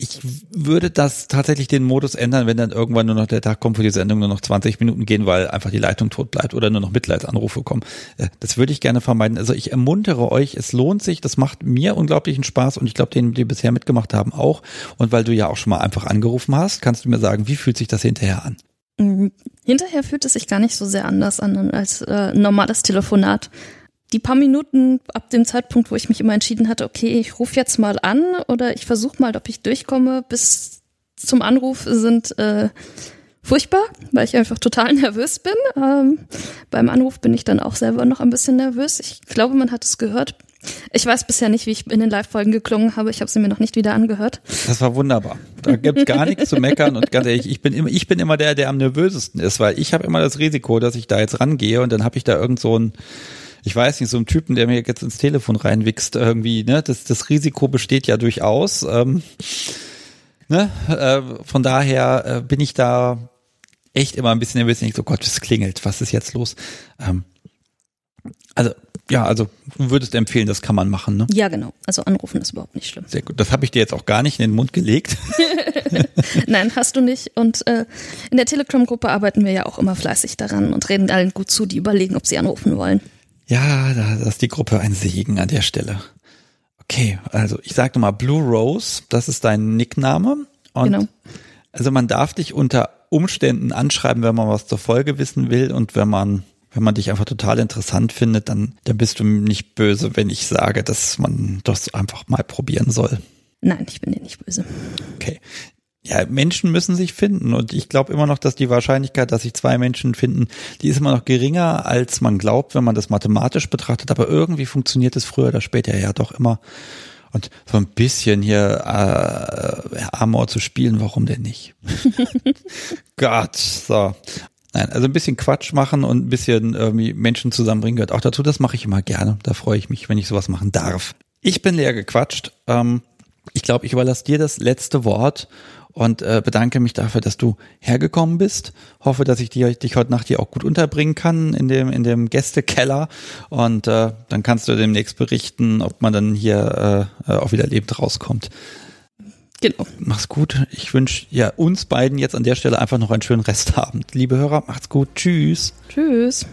ich würde das tatsächlich den Modus ändern, wenn dann irgendwann nur noch der Tag kommt, wo die Sendung nur noch 20 Minuten gehen, weil einfach die Leitung tot bleibt oder nur noch Mitleidsanrufe kommen. Äh, das würde ich gerne vermeiden. Also ich ermuntere euch, es lohnt sich, das macht mir unglaublichen Spaß und ich glaube, denen, die bisher mitgemacht haben, auch. Und weil du ja auch schon mal einfach angerufen hast, kannst du mir sagen, wie fühlt sich das hinterher an? Mhm. Hinterher fühlt es sich gar nicht so sehr anders an als äh, normales Telefonat die paar Minuten ab dem Zeitpunkt, wo ich mich immer entschieden hatte, okay, ich rufe jetzt mal an oder ich versuche mal, ob ich durchkomme, bis zum Anruf sind äh, furchtbar, weil ich einfach total nervös bin. Ähm, beim Anruf bin ich dann auch selber noch ein bisschen nervös. Ich glaube, man hat es gehört. Ich weiß bisher nicht, wie ich in den Live-Folgen geklungen habe. Ich habe sie mir noch nicht wieder angehört. Das war wunderbar. Da gibt's gar nichts zu meckern. Und ganz ehrlich, ich bin immer, ich bin immer der, der am nervösesten ist, weil ich habe immer das Risiko, dass ich da jetzt rangehe und dann habe ich da irgend so ein ich weiß nicht, so ein Typen, der mir jetzt ins Telefon reinwichst, irgendwie, ne, das, das Risiko besteht ja durchaus. Ähm, ne, äh, von daher äh, bin ich da echt immer ein bisschen nervös. Ich so, Gott, es klingelt, was ist jetzt los? Ähm, also, ja, also du würdest empfehlen, das kann man machen, ne? Ja, genau. Also anrufen ist überhaupt nicht schlimm. Sehr gut. Das habe ich dir jetzt auch gar nicht in den Mund gelegt. Nein, hast du nicht. Und äh, in der Telegram-Gruppe arbeiten wir ja auch immer fleißig daran und reden allen gut zu, die überlegen, ob sie anrufen wollen. Ja, da ist die Gruppe ein Segen an der Stelle. Okay, also ich sage nochmal Blue Rose, das ist dein Nickname. Und genau. Also man darf dich unter Umständen anschreiben, wenn man was zur Folge wissen will und wenn man wenn man dich einfach total interessant findet, dann, dann bist du nicht böse, wenn ich sage, dass man das einfach mal probieren soll. Nein, ich bin dir nicht böse. Okay ja, Menschen müssen sich finden und ich glaube immer noch, dass die Wahrscheinlichkeit, dass sich zwei Menschen finden, die ist immer noch geringer, als man glaubt, wenn man das mathematisch betrachtet. Aber irgendwie funktioniert es früher oder später ja doch immer. Und so ein bisschen hier äh, Amor zu spielen, warum denn nicht? Gott, so. Nein, also ein bisschen Quatsch machen und ein bisschen irgendwie Menschen zusammenbringen gehört auch dazu. Das mache ich immer gerne. Da freue ich mich, wenn ich sowas machen darf. Ich bin leer gequatscht. Ähm, ich glaube, ich überlasse dir das letzte Wort und äh, bedanke mich dafür, dass du hergekommen bist. Hoffe, dass ich dir, dich heute Nacht hier auch gut unterbringen kann in dem, in dem Gästekeller. Und äh, dann kannst du demnächst berichten, ob man dann hier äh, auch wieder lebend rauskommt. Genau. Mach's gut. Ich wünsche ja uns beiden jetzt an der Stelle einfach noch einen schönen Restabend. Liebe Hörer, macht's gut. Tschüss. Tschüss.